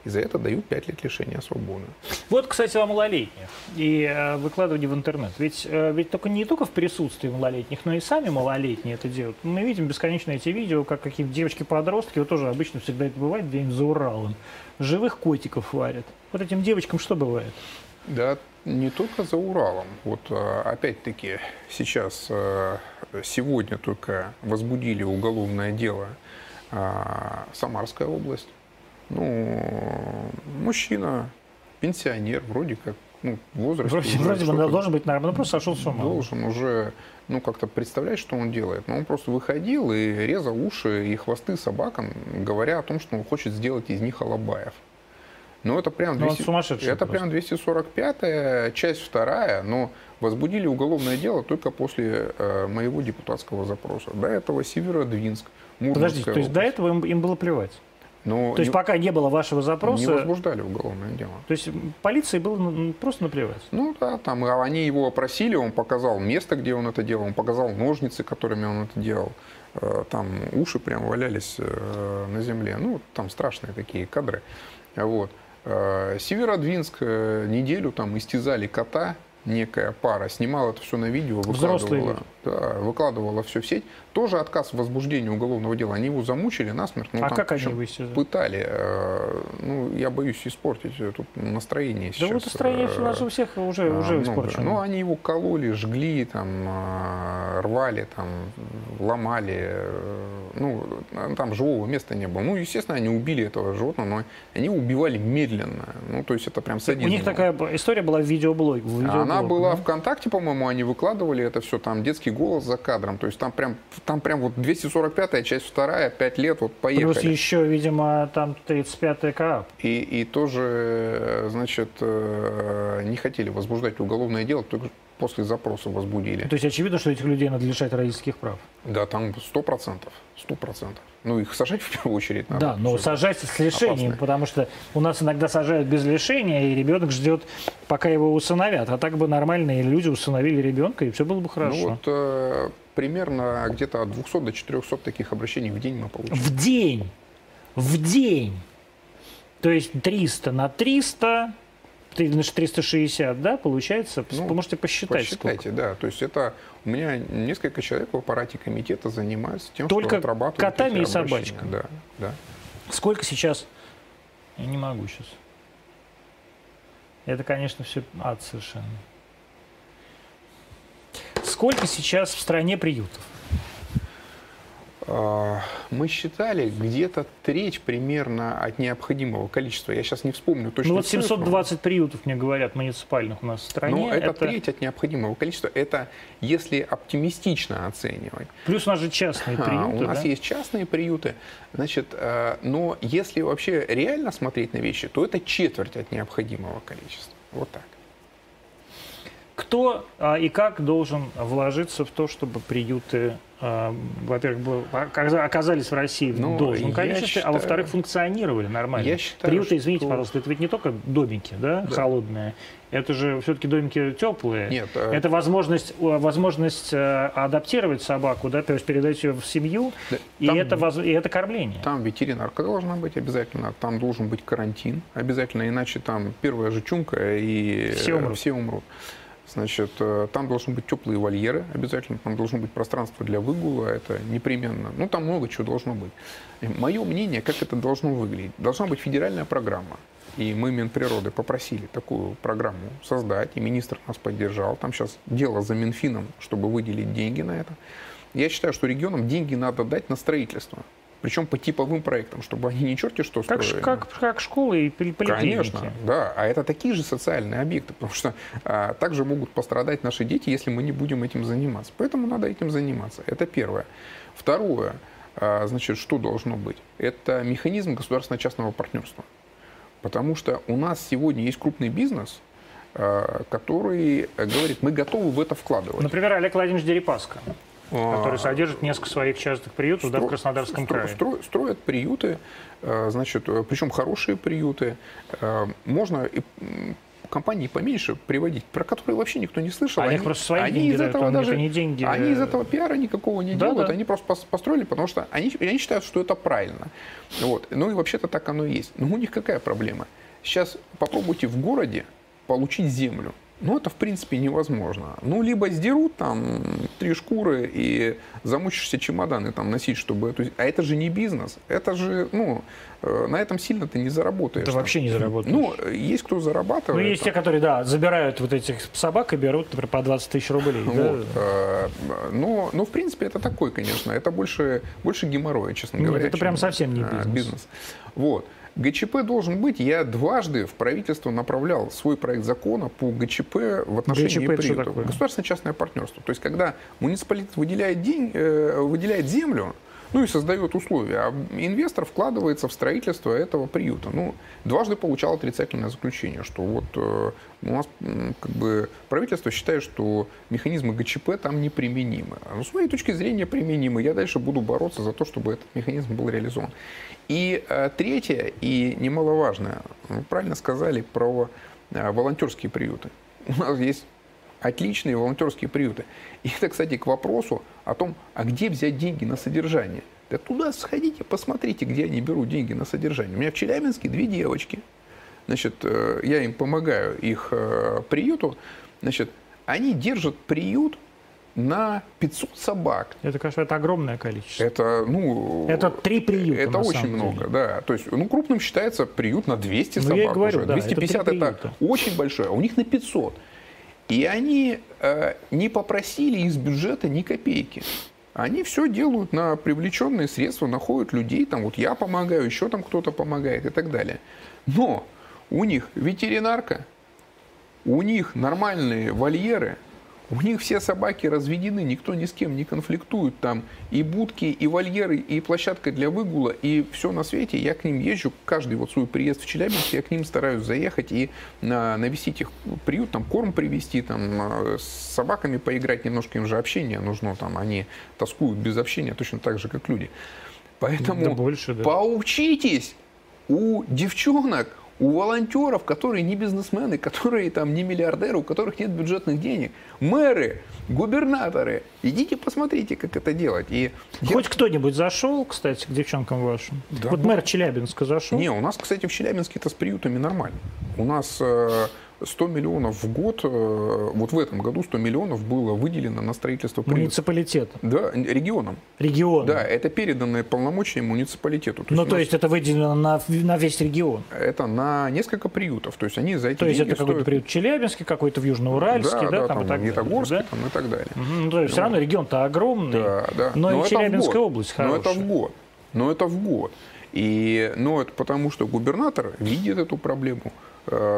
И за это дают 5 лет лишения свободы. Вот, кстати, о малолетних и э, выкладывании в интернет. Ведь, э, ведь только не только в присутствии малолетних, но и сами малолетние это делают. Мы видим бесконечно эти видео, как какие-то девочки-подростки, вот тоже обычно всегда это бывает где-нибудь за Уралом, живых котиков варят. Вот этим девочкам что бывает? Да, не только за Уралом. Вот а, опять-таки сейчас, а, сегодня только возбудили уголовное дело а, Самарская область. Ну, мужчина, пенсионер, вроде как, ну, в возрасте. Вроде, уже вроде бы что-то должен быть нормально, но просто сошел с ума. должен уже, ну, как-то представлять, что он делает. Но он просто выходил и резал уши и хвосты собакам, говоря о том, что он хочет сделать из них алабаев. Но это прям, Ну, он 200 сумасшедший это просто. прям 245-я, часть вторая, но возбудили уголовное дело только после э, моего депутатского запроса. До этого Северодвинск, Мурманская Подождите, то есть до область. этого им, им было плевать? Но То есть не, пока не было вашего не запроса, возбуждали уголовное дело. то есть полиции было ну, просто наплевать? Ну да, там они его опросили, он показал место, где он это делал, он показал ножницы, которыми он это делал. Э, Там уши прям валялись э, на земле. Ну, там страшные такие кадры. Вот. Э, Северодвинск э, неделю там истязали кота, некая пара, снимала это все на видео, Взрослые выкладывала, да, выкладывала все в сеть. Тоже отказ в возбуждении уголовного дела. Они его замучили насмерть. ну, а там как они его? Пытали. э, Ну, я боюсь испортить э, тут настроение Да сейчас. вот настроение э, у нас у всех уже, а, уже много. испорчено. Ну, они его кололи, жгли, там, рвали, там, ломали. э, Ну, там живого места не было. Ну, естественно, они убили этого животного, но они убивали медленно. Ну, то есть это прям У садизм. них был. такая история была в видеоблоге. в Она видеоблоге, была да? ВКонтакте, по-моему, они выкладывали это все, там детский голос за кадром. То есть там прям, там прям вот 245-я, часть вторая, 5 лет, вот поехали. Плюс еще, видимо, там 35-й КАП. И, и тоже, э, значит, э, не хотели возбуждать уголовное дело, только после запроса возбудили. То есть очевидно, что этих людей надо лишать родительских прав. Да, там сто процентов, сто процентов. Ну, их сажать в первую очередь надо. да, но сажать с лишением, опасные. потому что у нас иногда сажают без лишения, и ребенок ждет, пока его усыновят. А так бы нормальные люди усыновили ребенка, и все было бы хорошо. Ну вот э, примерно где-то от 200 до 400 таких обращений в день мы получаем. В день. В день. То есть 300 на 300, ты- значит, 360, да, получается? Ну, Вы можете посчитать, Посчитайте, сколько. да. То есть это у меня несколько человек в аппарате комитета занимаются тем, Только что отрабатывают котами и собачками. Да, да. Сколько сейчас? Я не могу сейчас. Это, конечно, все ад совершенно. Сколько сейчас в стране приютов? А, Мы считали где-то треть примерно от необходимого количества. Я сейчас не вспомню точно. Ну вот 720 приютов, мне говорят, муниципальных у нас в стране. Но это, треть от необходимого количества. Это если оптимистично оценивать. Плюс у нас же частные А, приюты, у нас да? есть частные приюты. Значит, э, но если вообще реально смотреть на вещи, то это четверть от необходимого количества. Вот так. Кто а, и как должен вложиться в то, чтобы приюты, а, во-первых, был- оказа- оказались в России в Ну, должном я количестве, а считаю- во-вторых, функционировали нормально? Я считаю, приюты, извините, что- пожалуйста, это ведь не только домики, да, холодные. Это же все-таки домики теплые. Нет, э, Это возможность, возможность э, адаптировать собаку, да, то есть передать ее в семью, Да, и, там- это, воз- и это кормление. Там ветеринарка должна быть обязательно, там должен быть карантин обязательно, иначе там первая же чумка и Все умрут. все умрут. Значит, э, там должны быть теплые вольеры обязательно, там должно быть пространство для выгула, это непременно. Ну, там много чего должно быть. Мое мнение, как это должно выглядеть. Должна быть федеральная программа. И мы Минприроды попросили такую программу создать, и министр нас поддержал. Там сейчас дело за Минфином, чтобы выделить деньги на это. Я считаю, что регионам деньги надо дать на строительство. Причем по типовым проектам, чтобы они не черти что Как, строили. как, как школы и поликлиники. Конечно, да. А это такие же социальные объекты, потому что а, также могут пострадать наши дети, если мы не будем этим заниматься. Поэтому надо этим заниматься. Это первое. Второе, а, значит, что должно быть? Это механизм государственно-частного партнерства. Потому что у нас сегодня есть крупный бизнес, а, который э, говорит, мы готовы в это вкладывать. Например, Олег Владимирович Дерипаска, который содержит несколько своих частных приютов да, в Стро- Краснодарском стро- крае. стро- строят приюты, э, значит, э, причем хорошие приюты. Э, Можно и, компании поменьше приводить, про которые вообще никто не слышал. А они просто свои они деньги из дают, этого он- даже не деньги, они из этого пиара никакого не Да, делают, да. они просто пос- построили, потому что они, они считают, что это правильно. Вот. Ну и вообще-то так оно и есть. Но у них какая проблема? Сейчас попробуйте в городе получить землю. Ну, это, в принципе, невозможно. Ну, либо сдерут там три шкуры и замучишься чемоданы там носить, чтобы эту... А это же не бизнес. Это же, ну, э, на этом сильно ты не заработаешь. Это там. вообще не заработаешь. Ну, э, есть кто Ну, зарабатывает. есть те, которые, да, забирают вот этих собак и берут, например, по 20 тысяч рублей. да. Вот, э, но, но, в принципе, это такой, конечно, это больше, больше геморроя, честно Нет, говоря. это чем, прям совсем не э, бизнес. Вот. ГЧП должен быть. Я дважды в правительство направлял свой проект закона по ГЧП в отношении ГЧП такое? Государственно-частное партнерство. То есть, когда муниципалитет выделяет, день, э, выделяет землю, ну и создает условия, а инвестор вкладывается в строительство этого приюта. Ну, дважды получал отрицательное заключение, что вот э, у нас как бы правительство считает, что механизмы ГЧП там неприменимы. Но с моей точки зрения применимы. Я дальше буду бороться за то, чтобы этот механизм был реализован. И э, третье, и немаловажное, вы правильно сказали про э, волонтерские приюты. У нас есть отличные волонтерские приюты. И это, кстати, к вопросу о том, а где взять деньги на содержание. Да туда сходите, посмотрите, где они берут деньги на содержание. У меня в Челябинске две девочки. Значит, э, я им помогаю, их э, приюту. Значит, они держат приют на 500 собак. Это, конечно, это огромное количество. Это, ну... Это три приюта, Это очень самом много, деле. да. То есть, ну, крупным считается приют на 200 Ну, собак я и говорю, уже. да, это 250 три это, приюта. очень большое, а у них на 500. И они э, не попросили из бюджета ни копейки. Они все делают на привлеченные средства, находят людей, там вот я помогаю, еще там кто-то помогает и так далее. Но у них ветеринарка, у них нормальные вольеры, у них все собаки разведены, никто ни с кем не конфликтует. Там и будки, и вольеры, и площадка для выгула, и все на свете. Я к ним езжу, каждый вот свой приезд в Челябинск, я к ним стараюсь заехать и на, навестить их приют, там корм привезти, там э, с собаками поиграть, немножко им же общение нужно, там они тоскуют без общения точно так же, как люди. Поэтому Да больше, да. поучитесь у девчонок, у волонтеров, которые не бизнесмены, которые там не миллиардеры, у которых нет бюджетных денег, мэры, губернаторы, идите посмотрите, как это делать. И я- Хоть кто-нибудь зашел, кстати, к девчонкам вашим? Да, вот мэр Челябинска зашел? Не, у нас, кстати, в Челябинске это с приютами нормально. У нас э, 100 миллионов в год, э, вот в этом году 100 миллионов было выделено на строительство приютов. Муниципалитетом. Да, регионам. Регионом. Да, это переданные полномочия муниципалитету. ну, у то нас есть это выделено на, на весь регион. это на несколько приютов. То есть они за эти То есть это какой-то стоят- приют в Челябинске, какой-то в Южноуральске, да, да, там, и так далее, Магнитогорске да? там и так далее. Мгм, Ну, то есть все равно регион-то огромный, Да, да. но, и это в Челябинская область Но это хорошая. в год. Но это в год. И, ну, это потому, что губернатор видит эту проблему,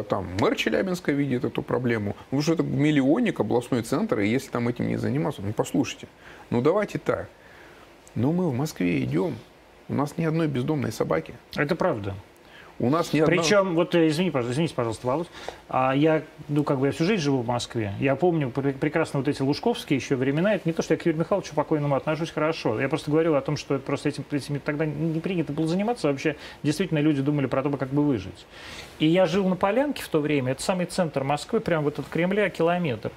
там мэр Челябинска видит эту проблему, потому что это миллионник, областной центр, и если там этим не заниматься, ну, послушайте, ну, давайте так, ну, мы в Москве идем, у нас ни одной бездомной собаки, Это правда. У нас одной... Причем, вот э, извини, пожалуйста, извините, пожалуйста, Володь, а я, ну, как бы я всю жизнь живу в Москве. Я помню пр- прекрасно вот эти лужковские еще времена. Это не то, что я к Юрию Михайловичу покойному отношусь хорошо. Я просто говорил о том, что просто этим, этими тогда не принято было заниматься. Вообще, действительно, люди думали про то, как бы выжить. И я жил на Полянке в то время. Это самый центр Москвы, прямо вот от Кремля километр.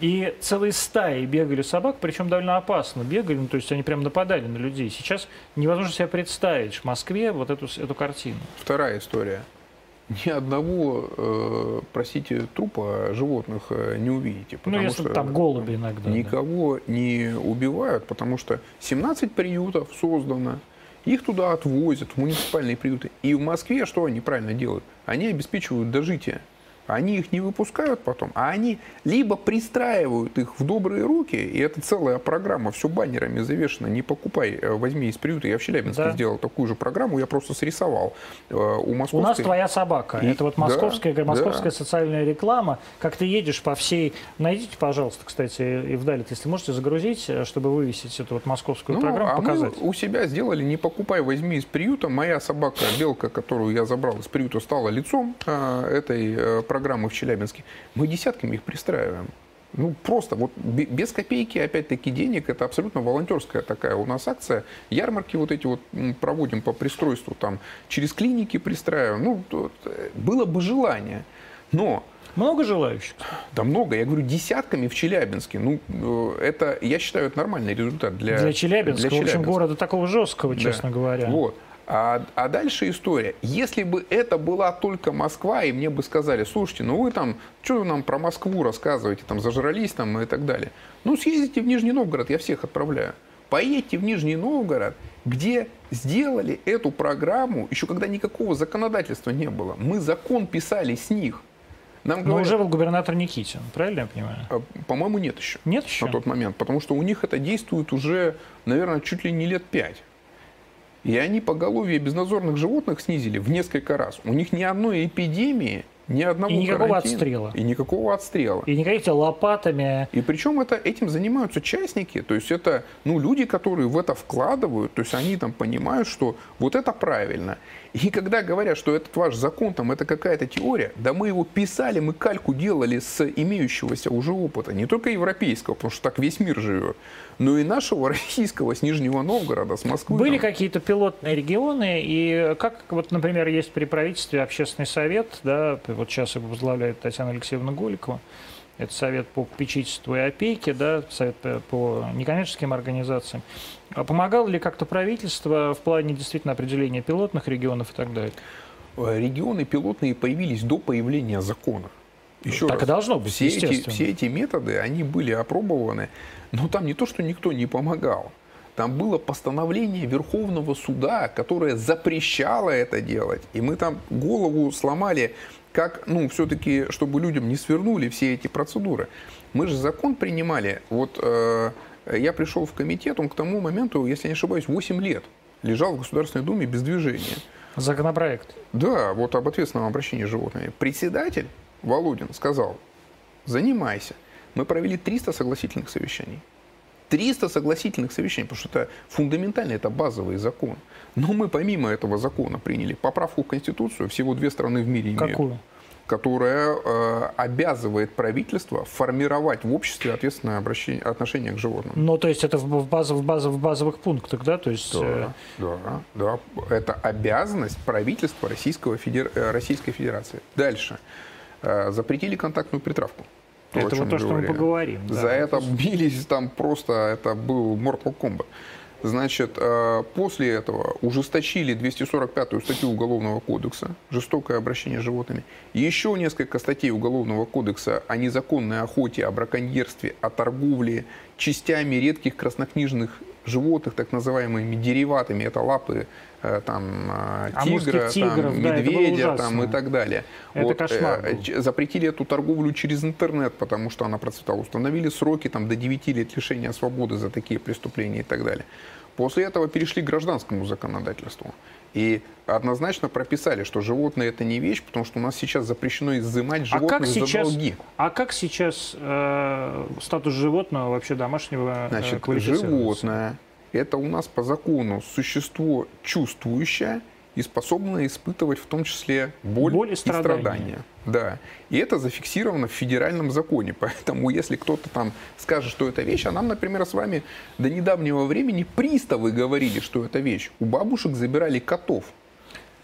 И целые стаи бегали собак, причем довольно опасно бегали, ну, то есть они прям нападали на людей. Сейчас невозможно себе представить в Москве вот эту, эту картину. Вторая история. Ни одного, э, простите, трупа животных э, не увидите. Ну, если что там голуби иногда. да. Никого не убивают, потому что 17 приютов создано, их туда отвозят, в муниципальные приюты. И в Москве что они правильно делают? Они обеспечивают дожитие. Они их не выпускают потом, а они либо пристраивают их в добрые руки, и это целая программа, все баннерами завешено, не покупай, э, возьми из приюта. Я в Челябинске Да. сделал такую же программу, я просто срисовал э, у У московской. нас твоя собака. И- Это вот да, московская, да. московская социальная реклама. Как ты едешь по всей... Найдите, пожалуйста, кстати, и вдали, если можете загрузить, э, чтобы вывесить эту вот московскую Ну, программу, а показать. мы у себя сделали «Не покупай, возьми из приюта». Моя собака, белка, которую я забрал из приюта, стала лицом э, этой э, программы в Челябинске. Мы десятками их пристраиваем. Ну, просто вот бе- без копейки, опять-таки, денег. Это абсолютно волонтерская такая у нас акция. Ярмарки вот эти вот проводим по пристройству, там, через клиники пристраиваем. Ну, вот, э, было бы желание. Но Много желающих? да много, я говорю, десятками в Челябинске. Ну, э, это, я считаю, это нормальный результат для, Для Челябинска, для в общем, Челябинска. города такого жесткого, Да. честно говоря. Вот. А, а дальше история. Если бы это была только Москва, и мне бы сказали, слушайте, ну вы там, что вы нам про Москву рассказываете, там зажрались там и так далее. Ну съездите в Нижний Новгород, я всех отправляю. Поедьте в Нижний Новгород, где сделали эту программу, еще когда никакого законодательства не было. Мы закон писали с них. Нам Но говорят, уже был губернатор Никитин, правильно я понимаю? а, по-моему, нет еще Нет еще? на тот момент, потому что у них это действует уже, наверное, чуть ли не лет пять. И они поголовье безнадзорных животных снизили в несколько раз. У них ни одной эпидемии, ни одного И никакого карантина, отстрела. И никакого отстрела. И никаких лопатами. И причем это, этим занимаются частники, то есть это ну, люди, которые в это вкладывают, то есть они там понимают, что вот это правильно. И когда говорят, что этот ваш закон, там, это какая-то теория, да мы его писали, мы кальку делали с имеющегося уже опыта, не только европейского, потому что так весь мир живет, но и нашего российского, с Нижнего Новгорода, с Москвы. Были какие-то пилотные регионы, и как, вот, например, есть при правительстве общественный совет, да, вот сейчас его возглавляет Татьяна Алексеевна Голикова, это совет по попечительству и опеке, да, совет по некоммерческим организациям. А помогало ли как-то правительство в плане действительно определения пилотных регионов и так далее? Э, Регионы пилотные появились до появления закона. Еще Так и раз, должно быть, все эти, все эти методы, они были опробованы, но там не то, что никто не помогал. Там было постановление Верховного суда, которое запрещало это делать. И мы там голову сломали, как, ну, все-таки, чтобы людям не свернули все эти процедуры. Мы же закон принимали. Вот э, я пришел в комитет, он к тому моменту, если я не ошибаюсь, 8 лет лежал в Государственной Думе без движения. Законопроект. Да, вот об ответственном обращении с животными. Председатель Володин сказал, занимайся. Мы провели 300 согласительных совещаний. 300 согласительных совещаний, потому что это фундаментально, это базовый закон. Но мы помимо этого закона приняли поправку в Конституцию, всего две страны в мире имеют, Какую? Которая э, обязывает правительство формировать в обществе ответственное обращение, отношение к животным. Ну, то есть это в, в, базов- в, базов- в базовых пунктах, да? То есть, э, Да, да, да. Это обязанность правительства Российского Федер- э, Российской Федерации. Дальше. Э, Запретили контактную притравку. То, Это вот то, что мы говорили. поговорим, да. За это бились там просто, это был Mortal Kombat. Значит, э, после этого ужесточили 245-ю статью Уголовного кодекса «Жестокое обращение с животными». Еще несколько статей Уголовного кодекса о незаконной охоте, о браконьерстве, о торговле частями редких краснокнижных животных, так называемыми дериватами. Это лапы там, э, А тигра, тигров, там, да, медведя там, и так далее. Это кошмар э, был. ч- запретили эту торговлю через интернет, потому что она процветала. Установили сроки там, до 9 лет лишения свободы за такие преступления и так далее. После этого перешли к гражданскому законодательству. И однозначно прописали, что животное это не вещь, потому что у нас сейчас запрещено изымать А животных как за сейчас, долги. а как сейчас э, статус животного вообще домашнего э, Значит, квалифицируется? животное это у нас по закону существо чувствующее и способное испытывать в том числе боль, Боль и и страдания. страдания. Да. И это зафиксировано в федеральном законе. Поэтому, если кто-то там скажет, что это вещь, а нам, например, с вами до недавнего времени приставы говорили, что это вещь. У бабушек забирали котов.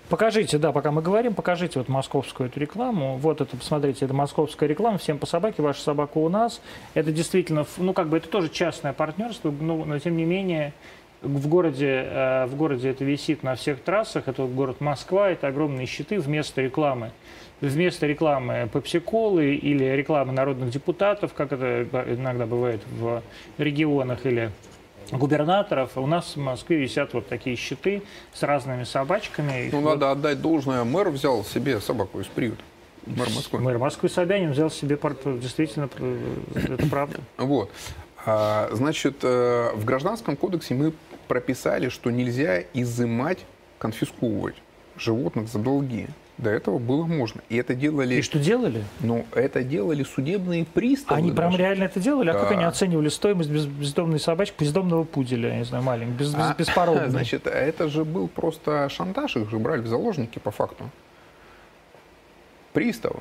Покажите, да, пока мы говорим, покажите вот московскую эту рекламу. Вот это, посмотрите, это московская реклама. Всем по собаке, ваша собака у нас. Это действительно, ну, как бы это тоже частное партнерство, ну, но тем не менее в городе, э, в городе это висит на всех трассах. Это город Москва, это огромные щиты вместо рекламы. Вместо рекламы пепси-колы или рекламы народных депутатов, как это иногда бывает в регионах или губернаторов, у нас в Москве висят вот такие щиты с разными собачками. Ну, Вот надо отдать должное. Мэр взял себе собаку из приюта. Мэр Москвы. Мэр Москвы Собянин взял себе действительно, это правда. Вот. А, Значит, э, в Гражданском кодексе мы прописали, что нельзя изымать, конфисковывать животных за долги. До этого было можно. И это делали, И что делали? ну, это делали судебные приставы. Они прям даже. реально это делали? А как Да. они оценивали стоимость без- бездомной собачки, бездомного пуделя, я не знаю, маленького, без, без, А, беспородного? Значит, это же был просто шантаж, их же брали в заложники по факту. Приставы.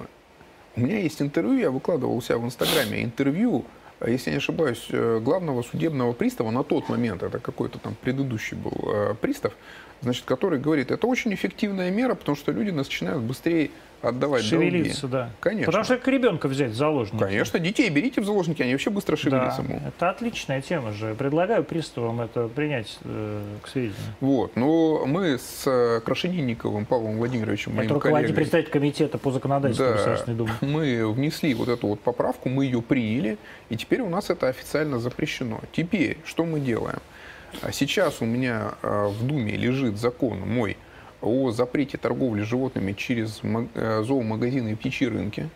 У меня есть интервью, я выкладывал у себя в Инстаграме интервью, э, если я не ошибаюсь, э, главного судебного пристава на тот момент, это какой-то там предыдущий был э, пристав, значит, который говорит, это очень эффективная мера, потому что люди начинают быстрее отдавать Шевелиться, долги. да. Конечно. Потому что как ребенка взять в заложники. Конечно, детей берите в заложники, они вообще быстро Да, шевелятся. мол. это отличная тема же. Предлагаю приставам это принять э, к сведению. Вот. Но мы с э, Крашенинниковым Павлом Владимировичем, моим Это коллегой, представитель комитета по законодательству Да, Государственной Думы. мы внесли вот эту вот поправку, мы ее приняли, и теперь у нас это официально запрещено. Теперь что мы делаем? А Сейчас у меня э, в Думе лежит закон мой о запрете торговли животными через э, зоомагазины и птичьи рынки.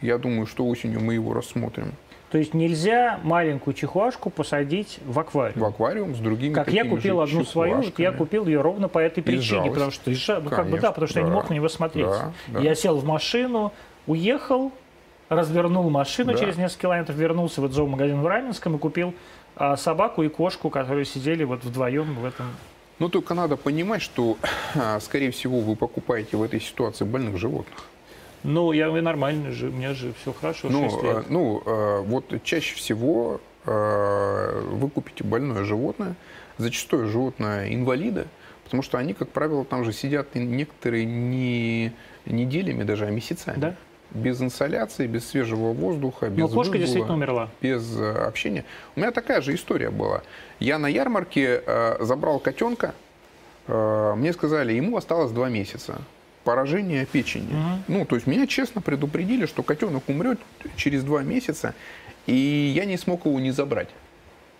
Я думаю, что осенью мы его рассмотрим То есть нельзя маленькую чихуашку посадить в аквариум. в аквариум с другими Как я купил одну свою, я купил ее ровно по этой причине, потому что ну, как бы да, потому что я не да. мог на него смотреть. Да, да. Я сел в машину, уехал, развернул машину Да. через несколько километров, вернулся в зоомагазин в Раменском и купил а, собаку и кошку, которые сидели вот вдвоем в этом. Ну, только надо понимать, что, а, скорее всего, вы покупаете в этой ситуации больных животных. Ну, я нормально же, у меня же все хорошо, Ну, 6 лет. ну э, вот чаще всего вы купите больное животное, зачастую животное инвалида, потому что они, как правило, там же сидят некоторые не неделями даже, а месяцами. Да? Без инсоляции, без свежего воздуха, без Но кошка выгула, действительно умерла. без э, общения. У меня такая же история была. Я на ярмарке э, забрал котенка, э, мне сказали, ему осталось два месяца. Поражение печени. Мгм. Ну, то есть меня честно предупредили, что котенок умрет через два месяца, и я не смог его не забрать.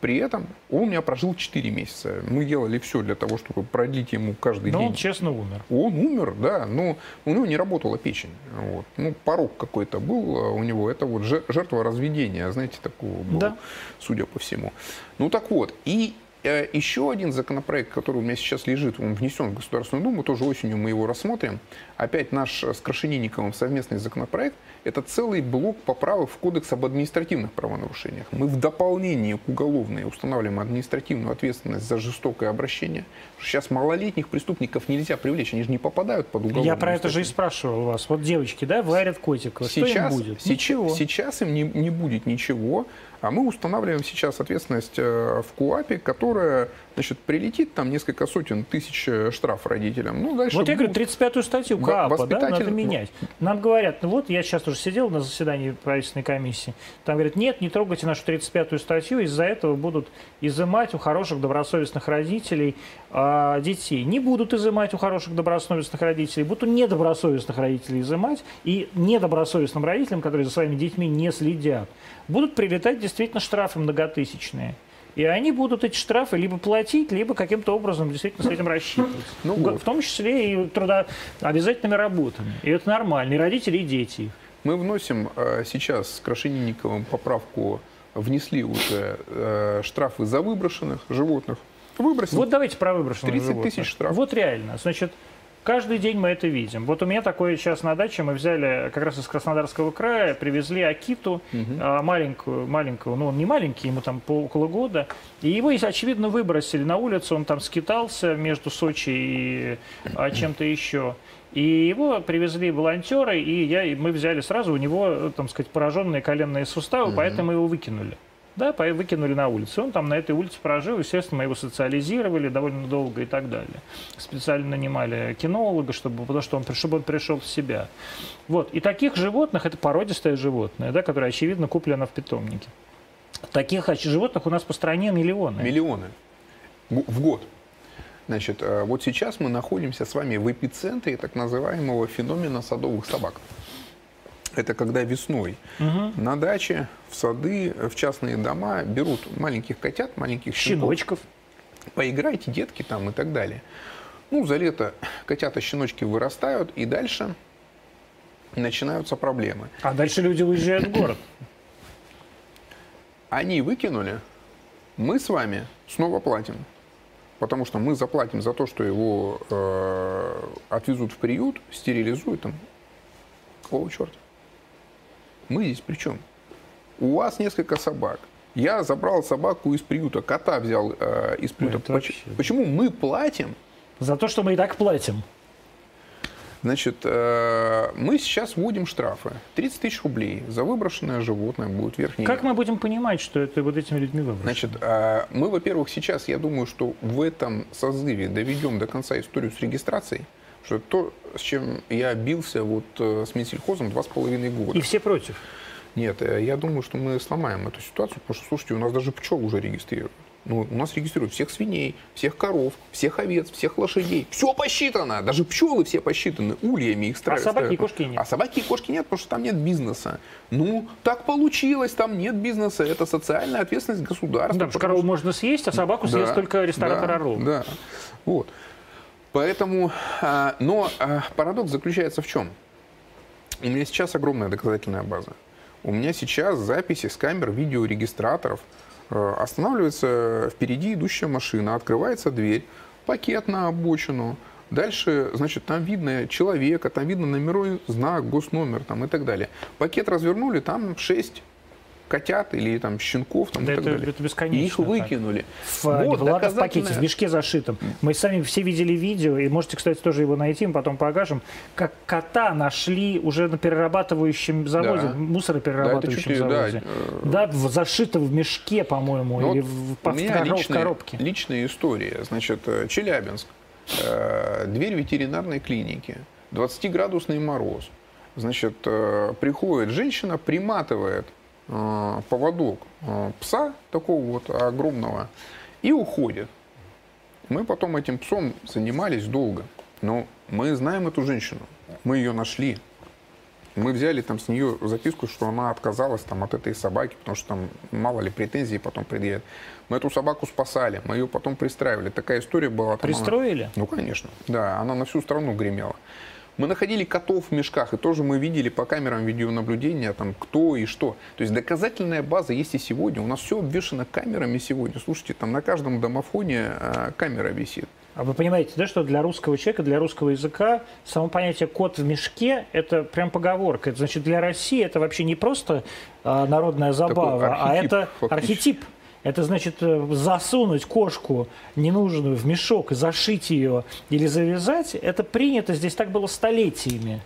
При этом он у меня прожил 4 месяца. Мы делали все для того, чтобы продлить ему каждый Но день. он честно умер. Он умер, да, но у него не работала печень. Вот. Ну, порог какой-то был э, у него. Это вот же- жертва разведения, знаете, такого был, Да. судя по всему. Ну так вот, и еще один законопроект, который у меня сейчас лежит, он внесен в Государственную Думу, тоже осенью мы его рассмотрим. Опять наш э, с Крашенинниковым совместный законопроект. Это целый блок поправок в Кодекс об административных правонарушениях. Мы в дополнение к уголовной устанавливаем административную ответственность за жестокое обращение. Сейчас малолетних преступников нельзя привлечь, они же не попадают под уголовную Я про это же и спрашивал вас. Вот девочки, да, варят котика. Что им Сейчас, будет? сейчас, Ничего. сейчас им не, не будет ничего, а мы устанавливаем сейчас ответственность э, в КУАПе, которая значит, прилетит там несколько сотен тысяч э, штраф родителям. Ну, дальше вот я говорю, будут 35-ю статью КАПа, да, надо воспитатель- менять. Нам говорят, ну вот я сейчас уже сидел на заседании правительственной комиссии, там говорят, нет, не трогайте нашу 35-ю статью, из-за этого будут изымать у хороших добросовестных родителей а, детей. Не будут изымать у хороших добросовестных родителей, будут у недобросовестных родителей изымать, и недобросовестным родителям, которые за своими детьми не следят, будут прилетать действительно штрафы многотысячные. И они будут эти штрафы либо платить, либо каким-то образом действительно с этим рассчитываться. Ну В- вот. В том числе и трудо обязательными работами. И это нормально. И родители, и дети. Мы вносим э, сейчас с Крашенинниковым поправку, внесли уже э, штрафы за выброшенных животных. Выбросили. Вот давайте про выброшенных 30 животных. тысяч штрафов. Вот реально. Значит, каждый день мы это видим. Вот у меня такое сейчас на даче. Мы взяли как раз из Краснодарского края, привезли Акиту, а, маленькую, маленького, ну он не маленький, ему там по около года. И его, очевидно, выбросили на улицу. Он там скитался между Сочи и а, чем-то еще. И его привезли волонтеры, и, я, и мы взяли сразу у него, э, там сказать, пораженные коленные суставы, поэтому мы его выкинули. Да, выкинули на улицу. Он там на этой улице прожил, естественно, мы его социализировали довольно долго и так далее. Специально нанимали кинолога, чтобы, потому что он, чтобы он пришел в себя. Вот. И таких животных, это породистое животное, да, которое, очевидно, куплено в питомнике. Таких животных у нас по стране миллионы. Миллионы в год. Значит, э, вот сейчас мы находимся с вами в эпицентре так называемого феномена садовых собак. Это когда весной на даче, в сады, в частные дома берут маленьких котят, маленьких щенков. Щеночков. Поиграйте, детки там и так далее. Ну, за лето котята-щеночки вырастают, и дальше начинаются проблемы. А дальше люди уезжают в город. Они выкинули, мы с вами снова платим. Потому что мы заплатим за то, что его э, отвезут в приют, стерилизуют там. Какого черта? Мы здесь при чем? У вас несколько собак. Я забрал собаку из приюта, кота взял э, из приюта. это Поч- вообще. Почему мы платим За то, что мы и так платим. Значит, э, мы сейчас вводим штрафы. 30 тысяч рублей за выброшенное животное будет верхний. Как мы будем понимать, что это вот этими людьми выброшено? Значит, э, мы, во-первых, сейчас, я думаю, что в этом созыве доведем до конца историю с регистрацией, что это то, с чем я бился вот э, с Минсельхозом два с половиной года. И все против. Нет, э, я думаю, что мы сломаем эту ситуацию, потому что, слушайте, у нас даже пчел уже регистрируют. Ну, у нас регистрируют всех свиней, всех коров, всех овец, всех лошадей. Все посчитано. Даже пчелы все посчитаны. Ульями их А стра- собаки и ставят. кошки нет. А собаки и кошки нет, потому что там нет бизнеса. Ну, так получилось, там нет бизнеса. Это социальная ответственность государства. Же потому корову что- можно съесть, а собаку съест да, только ресторатор да, Орлов. Да, вот. Поэтому, а, но а, парадокс заключается в чем? У меня сейчас огромная доказательная база. У меня сейчас записи с камер видеорегистраторов. Э, Останавливается впереди идущая машина, открывается дверь, пакет на обочину. Дальше, значит, там видно человека, там видно номерной знак, госномер там, и так далее. Пакет развернули, там 6 котят или там щенков там, Да и так это- далее. это бесконечно И их так. выкинули. В, Вот ладно, в пакете, доказательная- в мешке зашитом. Мы сами все видели видео, и можете, кстати, тоже его найти, мы потом покажем, как кота нашли уже на перерабатывающем заводе, Да. мусороперерабатывающем Да, чуть ли, заводе. да, Да, в, зашито в мешке, по-моему, Ну или вот в, у в меня коро- в личная, коробке. личная история. Значит, э, Челябинск, э, дверь ветеринарной клиники, 20-градусный мороз. Значит, э, приходит женщина, приматывает поводок э, пса, такого вот огромного, и уходит. Мы потом этим псом занимались долго. Но мы знаем эту женщину. Мы ее нашли. Мы взяли там с нее записку, что она отказалась там от этой собаки, потому что там мало ли претензий потом предъявят. Мы эту собаку спасали, мы ее потом пристраивали. Такая история была. там она- Пристроили? Ну, конечно. Да, она на всю страну гремела. Мы находили котов в мешках, и тоже мы видели по камерам видеонаблюдения, там, кто и что. То есть доказательная база есть и сегодня. У нас все обвешено камерами сегодня. Слушайте, там на каждом домофоне э, камера висит. А вы понимаете, да, что для русского человека, для русского языка само понятие «кот в мешке» — это прям поговорка. Это значит, для России это вообще не просто а, народная забава, а архетип, это фактически. архетип. Это значит э, засунуть кошку ненужную в мешок и зашить ее или завязать. Это принято, здесь так было столетиями.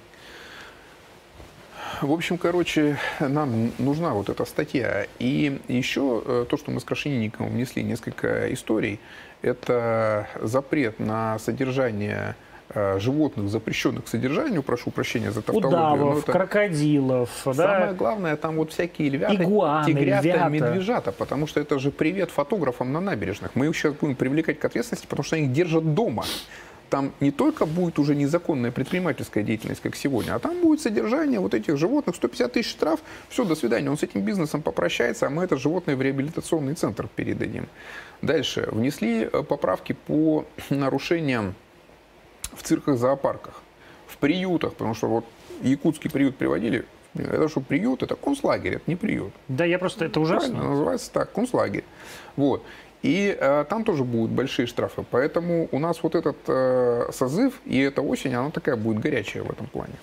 в общем, короче, нам нужна вот эта статья. И еще э, то, что мы с Крашенинниковым внесли несколько историй, это запрет на содержание животных, запрещенных к содержанию, прошу прощения за тавтологию. Удавов, это крокодилов, Самое да? главное, там вот всякие львята, Игуаны, тигрята, львята. медвежата, потому что это же привет фотографам на набережных. Мы их сейчас будем привлекать к ответственности, потому что они их держат дома там не только будет уже незаконная предпринимательская деятельность, как сегодня, а там будет содержание вот этих животных, 150 тысяч штраф, все, до свидания, он с этим бизнесом попрощается, а мы это животное в реабилитационный центр передадим. Дальше. Внесли э, поправки по нарушениям в цирках, зоопарках, в приютах, потому что вот якутский приют приводили, это что приют, это концлагерь, это не приют. Да, я просто, это ужасно. Правильно, называется так, концлагерь. Вот. И э, там тоже будут большие штрафы. Поэтому у нас вот этот э, созыв и эта осень, она такая будет горячая в этом плане.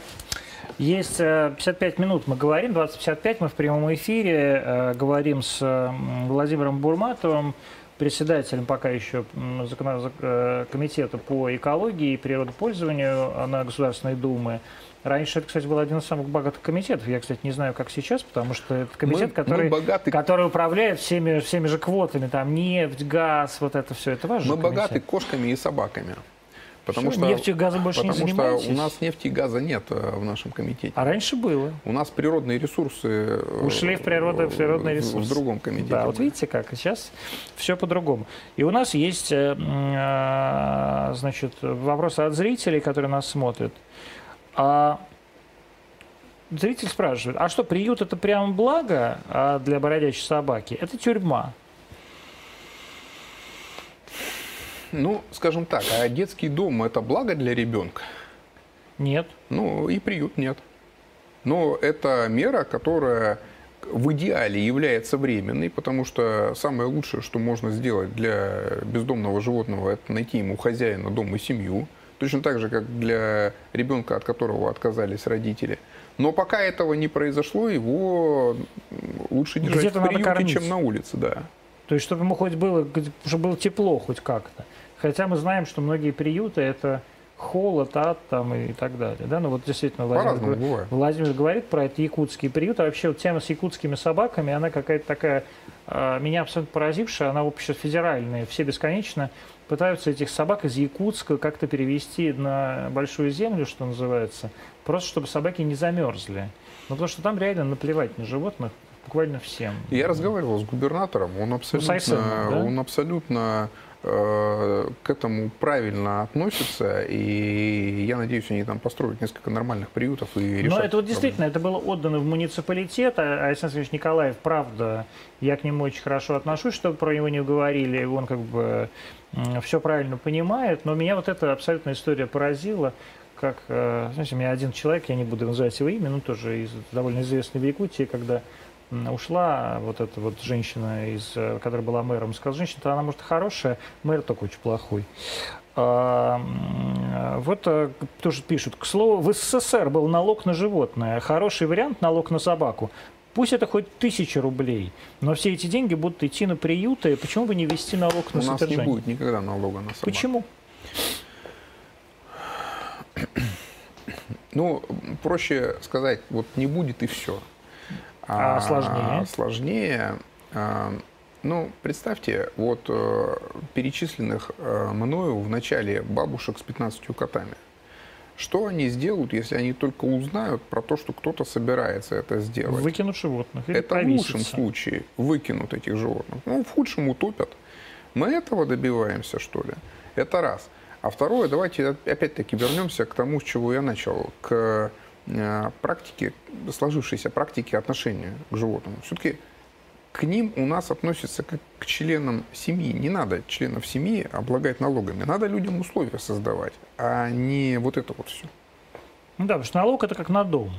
Есть 55 э, минут, мы говорим, 20.55, мы в прямом эфире э, говорим с Владимиром Бурматовым, председателем пока еще э, комитета по экологии и природопользованию на Государственной Думе. Раньше это, кстати, был один из самых богатых комитетов. Я, кстати, не знаю, как сейчас, потому что это комитет, мы, который, мы богаты... который управляет всеми, всеми же квотами. Там нефть, газ, вот это все. Это важно. Мы комитет. богаты кошками и собаками. Потому что, нефтью и газом больше потому не занимаетесь? что у нас нефти и газа нет э, в нашем комитете. А раньше было. У нас природные ресурсы э, ушли в природу, в природные ресурсы. В другом комитете. Да, вот видите как, сейчас все по-другому. И у нас есть, э, значит, вопросы от зрителей, которые нас смотрят. А зритель спрашивает, а что, приют это прям благо а для бродячей собаки? Это тюрьма. Ну, скажем так, а детский дом это благо для ребенка? Нет. Ну, и приют нет. Но это мера, которая в идеале является временной, потому что самое лучшее, что можно сделать для бездомного животного, это найти ему хозяина дома и семью. Точно так же, как для ребенка, от которого отказались родители – но пока этого не произошло, его лучше держать в приюте, чем на улице, да. То есть, чтобы ему хоть было, чтобы было тепло хоть как-то. Хотя мы знаем, что многие приюты это холод, ад там и так далее. Да? Ну вот действительно Владимир, говорит, Владимир говорит про это якутский приют. А вообще вот тема с якутскими собаками, она какая-то такая, э, меня абсолютно поразившая, она вообще федеральная. Все бесконечно пытаются этих собак из Якутска как-то перевести на большую землю, что называется, просто чтобы собаки не замерзли. Ну, потому что там реально наплевать на животных буквально всем. Я разговаривал с губернатором, он абсолютно, ну, Сайсеном, да? он абсолютно к этому правильно относится, и я надеюсь, они там построят несколько нормальных приютов и решат. Но это вот действительно, это было отдано в муниципалитет, а Александр Ильич Николаев, правда, я к нему очень хорошо отношусь, чтобы про него не говорили, он как бы все правильно понимает, но меня вот эта абсолютно история поразила, как, э, знаете, у меня один человек, я не буду называть его имя, но тоже из, довольно известный в Якутии, когда ушла вот эта вот женщина, из, э, которая была мэром, сказала, женщина-то она, может, хорошая, мэр только очень плохой. А, вот э, тоже пишут, к слову, в СССР был налог на животное, хороший вариант налог на собаку. Пусть это хоть тысяча рублей, но все эти деньги будут идти на приюты. Почему бы не ввести налог на У содержание? У нас не будет никогда налога на собак. Почему? Ну, проще сказать, вот не будет и все. А, а сложнее? Сложнее. А, ну, представьте, вот э, перечисленных э, мною в начале бабушек с 15 котами. Что они сделают, если они только узнают про то, что кто-то собирается это сделать? Выкинут животных. Или это повесится. в лучшем случае выкинут этих животных. Ну, в худшем утопят. Мы этого добиваемся, что ли? Это раз. А второе, давайте опять-таки вернемся к тому, с чего я начал, к э, практике, сложившейся практике отношения к животным. Все-таки к ним у нас относятся как к членам семьи. Не надо членов семьи облагать налогами. Надо людям условия создавать, а не вот это вот все. Ну да, потому что налог это как на дом.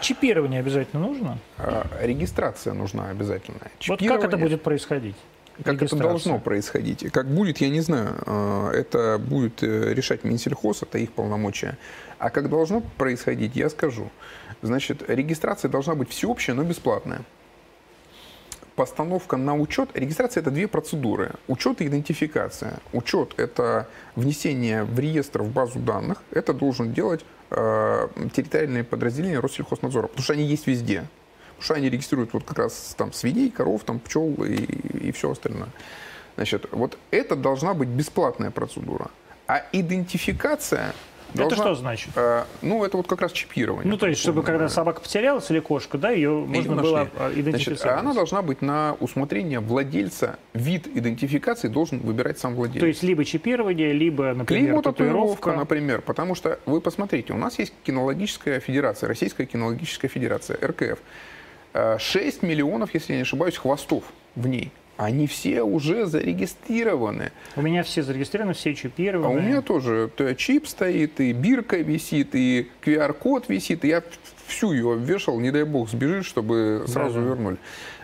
Чипирование обязательно нужно? А, регистрация нужна обязательно. Вот как это будет происходить? Как это должно происходить? Как будет, я не знаю. А, это будет э, решать Минсельхоз, это их полномочия. А как должно происходить, я скажу. Значит, регистрация должна быть всеобщая, но бесплатная. постановка на учет, регистрация это две процедуры. Учет и идентификация. Учет это внесение в реестр в базу данных. Это должен делать э, территориальные подразделения Россельхознадзора, потому что они есть везде. Потому что они регистрируют вот как раз там свиней, коров, там пчел и, и все остальное. Значит, вот это должна быть бесплатная процедура. А идентификация это что значит? Э, ну, это вот как раз чипирование. Ну, то есть, чтобы когда собака потерялась или кошка, да, ее можно было идентифицировать. Значит, она должна быть на усмотрение владельца. Вид идентификации должен выбирать сам владелец. То есть, либо чипирование, либо, например, Клеймо, татуировка, например. Потому что, вы посмотрите, у нас есть кинологическая федерация, Российская кинологическая федерация, РКФ. 6 э, миллионов, если я не ошибаюсь, хвостов в ней они все уже зарегистрированы. У меня все зарегистрированы, все чипированы. А у меня тоже чип стоит, и бирка висит, и QR-код висит. И я всю ее обвешал, не дай бог сбежит, чтобы сразу да, вернули.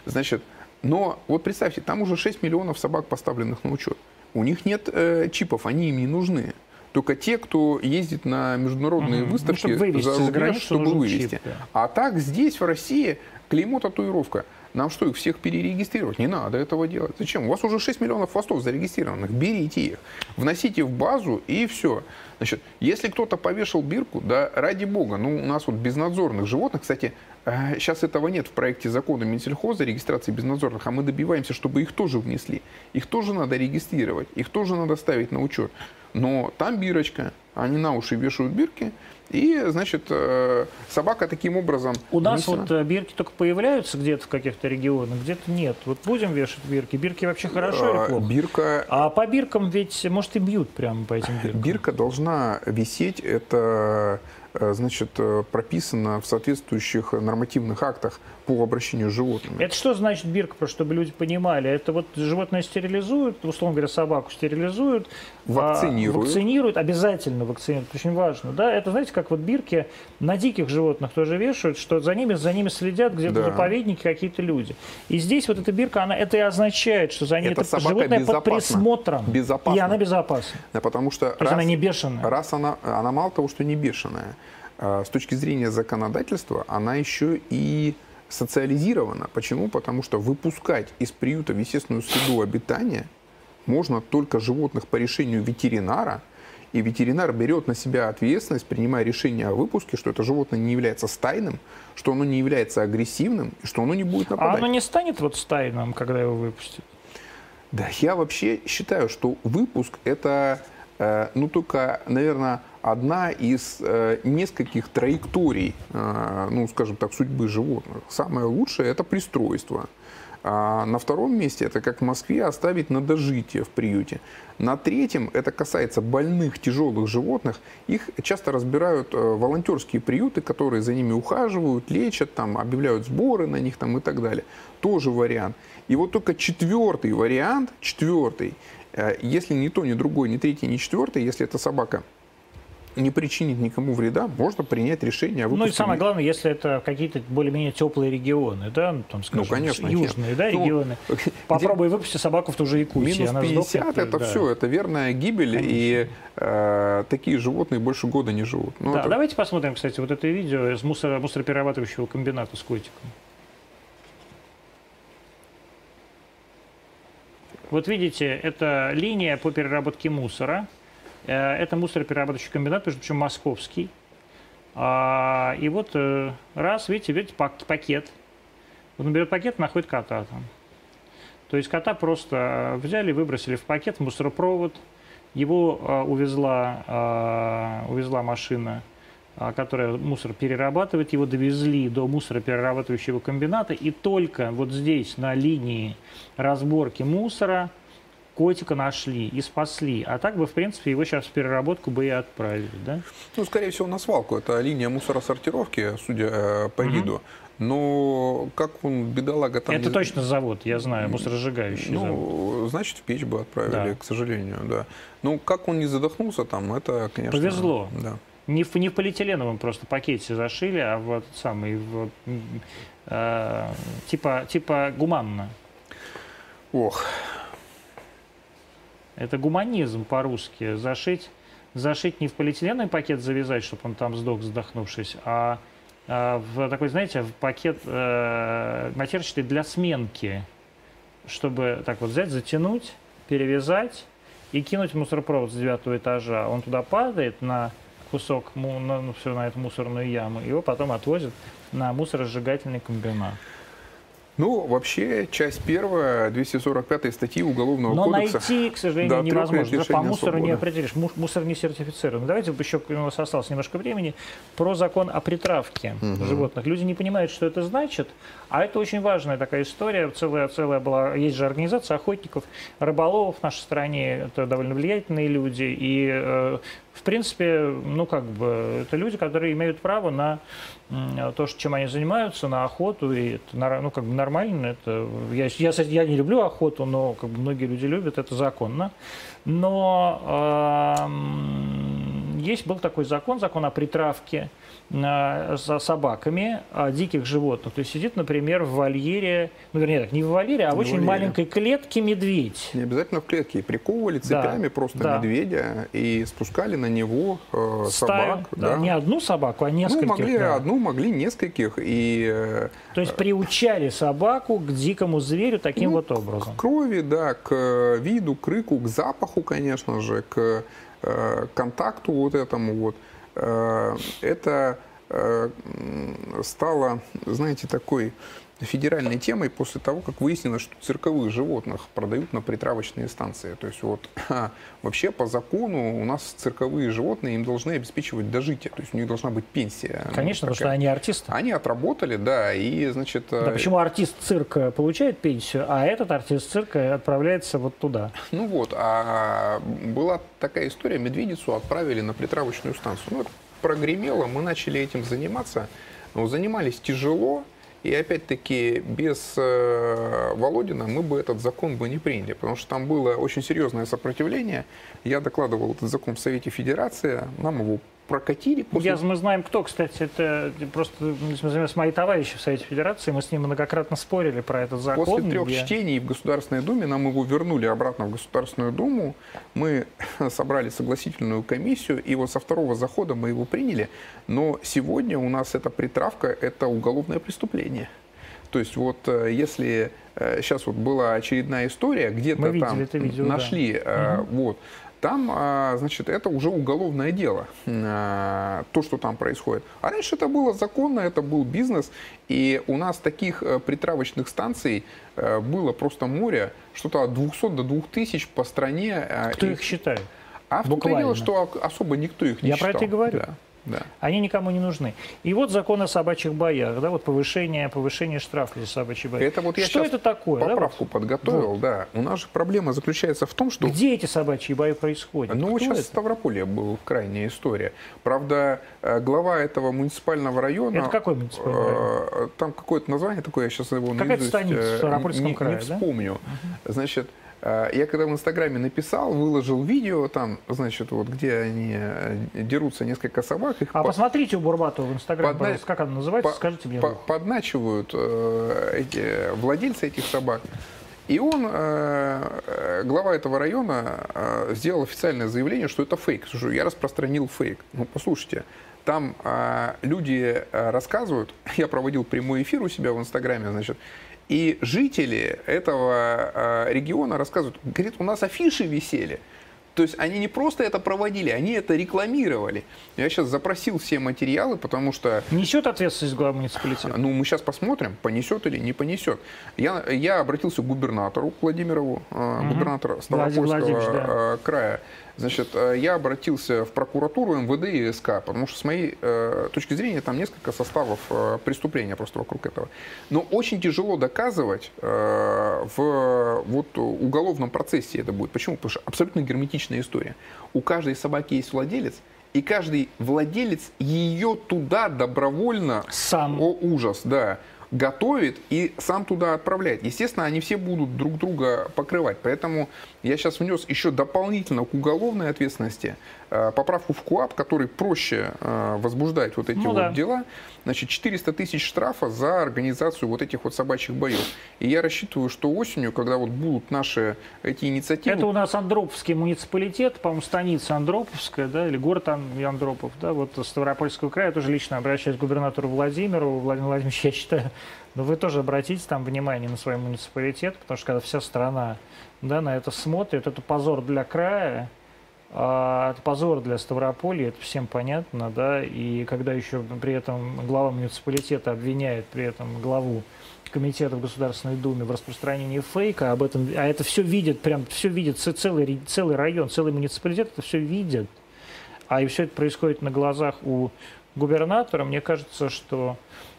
Значит, но вот представьте, там уже 6 миллионов собак поставленных на учет. У них нет э, чипов, они им не нужны. Только те, кто ездит на международные угу. выставки ну, чтобы за рубеж, чтобы вывести. Чип, да. А так здесь, в России, клеймо татуировка – нам что, их всех перерегистрировать? Не надо этого делать. Зачем? У вас уже 6 миллионов хвостов зарегистрированных. Берите их, вносите в базу и все. Значит, если кто-то повешал бирку, да ради бога, ну у нас вот безнадзорных животных, кстати, сейчас э, этого нет в проекте закона Минсельхоза регистрации безнадзорных, а мы добиваемся, чтобы их тоже внесли. Их тоже надо регистрировать, их тоже надо ставить на учет. Но там бирочка, они на уши вешают бирки, и, значит, э, собака таким образом... У нас вот э, бирки только появляются где-то в каких-то регионах, где-то нет. Вот будем вешать бирки. Бирки вообще хорошо или а, плохо? Бирка... А по биркам ведь, может, и бьют прямо по этим биркам. Бирка должна висеть, это Э, значит, прописано в соответствующих нормативных актах по обращению с животными. Это что значит бирка, просто чтобы люди понимали? Это вот животное стерилизуют, условно говоря, собаку стерилизуют, а, вакцинируют, вакцинируют обязательно вакцинируют, очень важно. Да? Это, знаете, как вот бирки на диких животных тоже вешают, что за ними, за ними следят где-то да. заповедники какие-то люди. И здесь вот эта бирка, она это и означает, что за ней это, это животное под присмотром. Безопасна. И она безопасна. Да, потому что То раз, она не бешеная. Раз она, она мало того, что не бешеная, а, с точки зрения законодательства она еще и социализирована. Почему? Потому что выпускать из приюта в естественную среду обитания можно только животных по решению ветеринара, и ветеринар берет на себя ответственность, принимая решение о выпуске, что это животное не является стайным, что оно не является агрессивным, и что оно не будет нападать. А оно не станет вот стайным, когда его выпустят? Да, я вообще считаю, что выпуск это, ну, только, наверное, одна из э, нескольких траекторий, э, ну, скажем так, судьбы животных. Самое лучшее – это пристройство. А на втором месте это как в Москве оставить на дожитие в приюте. На третьем это касается больных тяжелых животных. Их часто разбирают э, волонтерские приюты, которые за ними ухаживают, лечат, там, объявляют сборы на них там, и так далее. Тоже вариант. И вот только четвертый вариант, четвертый, э, если ни то, ни другой, ни третий, ни четвертый, если эта собака не причинит никому вреда, можно принять решение о выпуске. Ну и самое главное, если это какие-то более-менее теплые регионы, да, ну, там, скажем, ну, конечно, южные да, ну, регионы. Попробуй где... выпусти собаку в ту же Якутию. Минус 50 сдохнет, это да. все, это верная гибель, Конечно. и э, такие животные больше года не живут. Ну, да, это... давайте посмотрим, кстати, вот это видео из мусора, мусороперерабатывающего комбината с котиком. Вот видите, это линия по переработке мусора. Э, это мусороперерабатывающий комбинат, причем московский. А, и вот э, раз, видите, видите, пакет. Он берет пакет, находит кота там. То есть кота просто взяли, выбросили в пакет, в мусоропровод. Его увезла, увезла машина, которая мусор перерабатывает. Его довезли до мусороперерабатывающего комбината. И только вот здесь, на линии разборки мусора, котика нашли и спасли. А так бы, в принципе, его сейчас в переработку бы и отправили, да? Ну, скорее всего, на свалку. Это линия мусоросортировки, судя э, по угу. виду. Но как он, бедолага, там... Это не... точно завод, я знаю, мусоросжигающий ну, завод. значит, в печь бы отправили, да. к сожалению, да. Ну, как он не задохнулся там, это, конечно... Повезло. Да. Не в, не в полиэтиленовом просто пакете зашили, а в самый, в, э, типа, типа гуманно. Ох, это гуманизм по-русски. Зашить, зашить не в полиэтиленовый пакет завязать, чтобы он там сдох, задохнувшись, а, а в такой, знаете, в пакет э, матерчатый для сменки. чтобы так вот взять, затянуть, перевязать и кинуть мусоропровод с девятого этажа. Он туда падает на кусок, на, ну, все на эту мусорную яму, его потом отвозят на мусоросжигательный комбинат. Ну, вообще, часть первая 245 статьи Уголовного Но кодекса. найти, к сожалению, Да, невозможно. Даже По мусору не определишь. Му- Мусор не сертифицирован. Давайте еще, у нас осталось немножко времени, про закон о притравке животных. Люди не понимают, что это значит, а это очень важная такая история. Целая, целая была, есть же организация охотников, рыболовов в нашей стране, это довольно влиятельные люди, и э, в принципе, ну как бы, это люди, которые имеют право на то, чем они занимаются, на охоту, и это ну, как бы нормально. Это, я, я, я не люблю охоту, но как бы, многие люди любят, это законно. Но эм, есть был такой закон, закон о притравке э, за собаками диких животных. То есть сидит, например, в вольере, ну вернее так, не в вольере, а в В очень вольере. маленькой клетке медведь. Не обязательно в клетке. Приковывали цепями просто да. медведя и спускали на него э, Стаю, собак. да, не одну собаку, а ну, нескольких. могли да. одну, могли нескольких. И э, То есть приучали собаку к дикому зверю таким Ну, вот образом. К крови, да, к э, виду, к рыку, к запаху, конечно же, к контакту вот этому вот. Э, это э, стало, знаете, такой федеральной темой после того, как выяснилось, что цирковых животных продают на притравочные станции. То есть вот вообще по закону у нас цирковые животные им должны обеспечивать дожитие, то есть у них должна быть пенсия. Ну, Конечно, потому что они артисты. Они отработали, да, и, значит... Да, э, почему артист цирка получает пенсию, а этот артист цирка отправляется вот туда? Ну вот, а была такая история, медведицу отправили на притравочную станцию. Ну, прогремело, мы начали этим заниматься. Но занимались тяжело, и опять-таки без э, Володина мы бы этот закон бы не приняли, потому что там было очень серьезное сопротивление. Я докладывал этот закон в Совете Федерации, нам его прокатили. После... Я, мы знаем, кто, кстати, это просто с мои товарищи в Совете Федерации, мы с ним многократно спорили про этот закон. После трех где- чтений в Государственной Думе нам его вернули обратно в Государственную Думу. Мы собрали согласительную комиссию, и вот со второго захода мы его приняли. Но сегодня у нас эта притравка – это уголовное преступление. То есть вот э, если сейчас вот была очередная история, где-то видели там это видео, да. нашли, э, вот, там, а, значит, это уже уголовное дело, а, то, что там происходит. А раньше это было законно, это был бизнес, и у нас таких э, притравочных станций э, было просто море, что-то от 200 до 2000 по стране. э, Кто и- их считает? А в том-то и дело, что особо никто их не Я про считал. это и говорю. Да, да. Они никому не нужны. И вот закон о собачьих боях, да, вот повышение, повышение штрафа за собачьи бои. Это вот я Что это такое? да, Поправку вот? подготовил, да. У нас же проблема заключается в том, что Где эти собачьи бои происходят? Ну, вот Кто сейчас в это? Ставрополье была крайняя история. Правда, э, глава этого муниципального района... Это какой муниципальный район? э, Там какое-то название такое, я сейчас его Какая-то станица в э, Ставропольском не, крае, не да? вспомню. Значит, э, я когда в Инстаграме написал, выложил видео там, значит, вот где они э, дерутся несколько собак. Их А по- посмотрите у Бурбатова в Инстаграме, Подна- пожалуйста, как она называется, по- скажите мне. по- подначивают э, эти владельцы этих собак. И он, э, э, глава этого района, э, сделал официальное заявление, что это фейк. Слушай, я распространил фейк. Ну, послушайте, там э, люди э, рассказывают, я проводил прямой эфир у себя в Инстаграме, значит, и жители этого э, региона рассказывают, говорит, у нас афиши висели. То есть они не просто это проводили, они это рекламировали. Я сейчас запросил все материалы, потому что Несет ответственность глава муниципалитета? ну, мы сейчас посмотрим, понесет или не понесет. Я, я обратился к губернатору Владимирову, э, губернатора Ставропольского Владимирович, да. э, края. Значит, э, я обратился в прокуратуру МВД и СК, потому что с моей э, точки зрения там несколько составов э, преступления просто вокруг этого. Но очень тяжело доказывать э, в вот, уголовном процессе это будет. Почему? Потому что абсолютно герметичная история. У каждой собаки есть владелец, и каждый владелец ее туда добровольно Сам. о, ужас, да. Готовит и сам туда отправляет. Естественно, они все будут друг друга покрывать. Поэтому я сейчас внес еще дополнительно к уголовной ответственности поправку в КУАП, который проще э, возбуждать вот эти Ну вот да. дела. Значит, 400 тысяч штрафа за организацию вот этих вот собачьих боев. И я рассчитываю, что осенью, когда вот будут наши эти инициативы... Это у нас Андроповский муниципалитет, по-моему, станица Андроповская, да, или город Ан- Андропов, да, вот Ставропольского края. Я тоже лично обращаюсь к губернатору Владимиру. Владимир Владимирович, я считаю, Но вы тоже обратите там внимание на свой муниципалитет, потому что когда вся страна да, на это смотрит, это позор для края, а это позор для Ставрополья, это всем понятно, да, и когда еще при этом глава муниципалитета обвиняет при этом главу комитета в Государственной Думе в распространении фейка, об этом, а это все видит, прям все видит целый, целый район, целый муниципалитет, это все видит, а и все это происходит на глазах у губернатора, мне кажется, что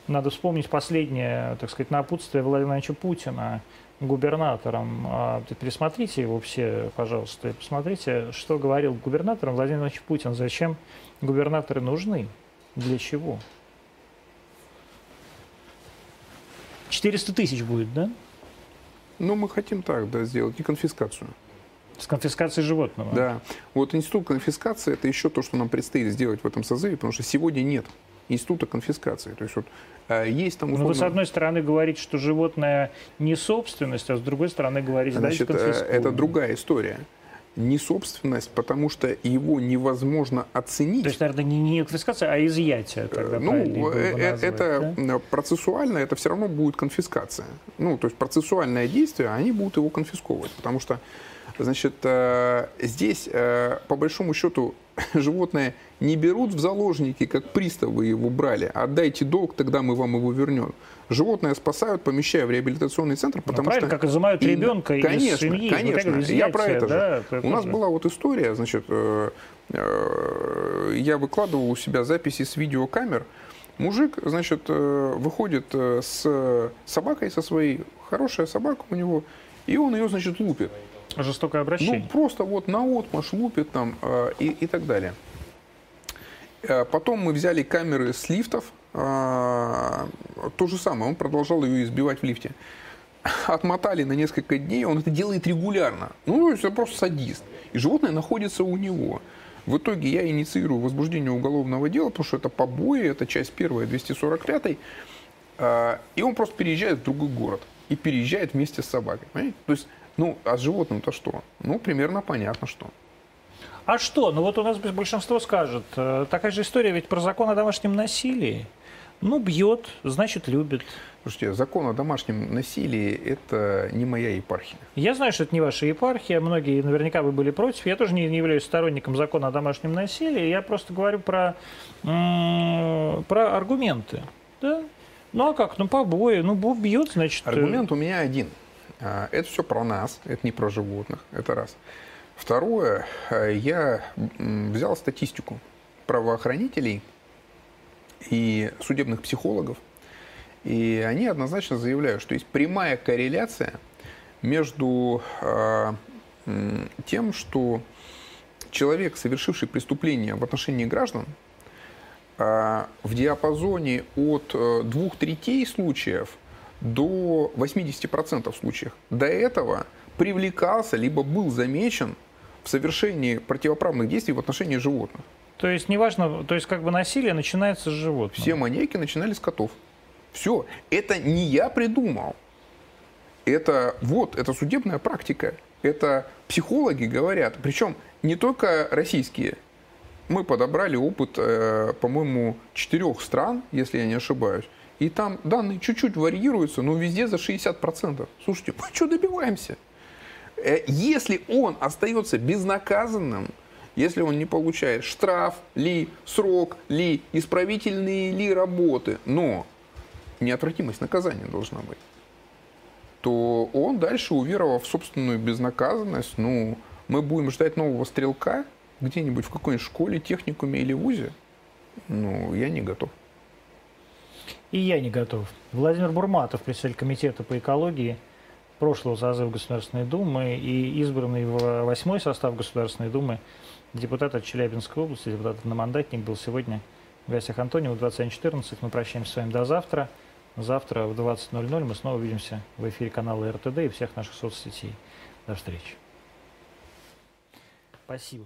надо вспомнить последнее, так сказать, напутствие Владимира Владимировича Путина губернатором. А, пересмотрите его все, пожалуйста, и посмотрите, что говорил губернатором Владимир Владимирович Путин. Зачем губернаторы нужны? Для чего? 400 тысяч будет, да? Ну, мы хотим так, да, сделать, и конфискацию. С конфискацией животного. Да. Вот институт конфискации – это еще то, что нам предстоит сделать в этом созыве, потому что сегодня нет института конфискации. То есть вот э, есть там условно... Но вы с одной стороны говорите, что животное не собственность, а с другой стороны говорите, Значит, э, это другая история не собственность, потому что его невозможно оценить. То есть, наверное, не, не конфискация, а изъятие тогда Ну, назвать, это да? процессуально, это все равно будет конфискация. Ну, то есть процессуальное действие, они будут его конфисковывать, потому что Значит, э, здесь, э, по большому счету, животное не берут в заложники, как приставы его брали. Отдайте долг, тогда мы вам его вернем. Животное спасают, помещая в реабилитационный центр, ну, потому ну, что... как изымают ребенка и, конечно, из семьи. Конечно, вот я про это да, же. Это У нас была вот история, значит, э, я выкладывал у себя записи с видеокамер. Мужик, значит, выходит с собакой со своей, хорошая собака у него, и он ее, значит, лупит. Жестокое обращение. Ну, просто вот на отмаш лупит там э, и, и так далее. Э, потом мы взяли камеры с лифтов. Э, то же самое, он продолжал ее избивать в лифте. Отмотали на несколько дней, он это делает регулярно. Ну, это просто садист. И животное находится у него. В итоге я инициирую возбуждение уголовного дела, потому что это побои, это часть первая, 245 э, И он просто переезжает в другой город. И переезжает вместе с собакой. Понимаете? То есть ну, а с животным-то что? Ну, примерно понятно, что. А что? Ну вот у нас большинство скажет. Э, такая же история ведь про закон о домашнем насилии. Ну, бьет, значит, любит. Слушайте, закон о домашнем насилии – это не моя епархия. Я знаю, что это не ваша епархия. Многие наверняка вы были против. Я тоже не, не являюсь сторонником закона о домашнем насилии. Я просто говорю про, про аргументы. Да? Ну, а как? Ну, побои. Ну, бьет, значит... Аргумент у меня один – это все про нас, это не про животных, это раз. Второе, э, я взял статистику правоохранителей и судебных психологов, и они однозначно заявляют, что есть прямая корреляция между э, тем, что человек, совершивший преступление в отношении граждан, э, в диапазоне от двух третей случаев до 80% случаев. До этого привлекался, либо был замечен в совершении противоправных действий в отношении животных. То есть неважно, то есть как бы насилие начинается с животных. Все маньяки начинали с котов. Все. Это не я придумал. Это вот, это судебная практика. Это психологи говорят. Причем не только российские. Мы подобрали опыт, э, по-моему, четырех стран, если я не ошибаюсь и там данные чуть-чуть варьируются, но везде за 60%. Слушайте, мы что добиваемся? Э, если он остается безнаказанным, если он не получает штраф ли, срок ли, исправительные ли работы, но неотвратимость наказания должна быть, то он дальше, уверовав в собственную безнаказанность, ну, мы будем ждать нового стрелка где-нибудь в какой-нибудь школе, техникуме или вузе, ну, я не готов. И я не готов. Владимир Бурматов, председатель комитета по экологии прошлого созыва Государственной Думы и избранный в восьмой состав Государственной Думы депутат от Челябинской области, депутат одномандатник, был сегодня в гостях Антонио в 21.14. Мы прощаемся с вами до завтра. Завтра в 20.00 мы снова увидимся в эфире канала РТД и всех наших соцсетей. До встречи. Спасибо.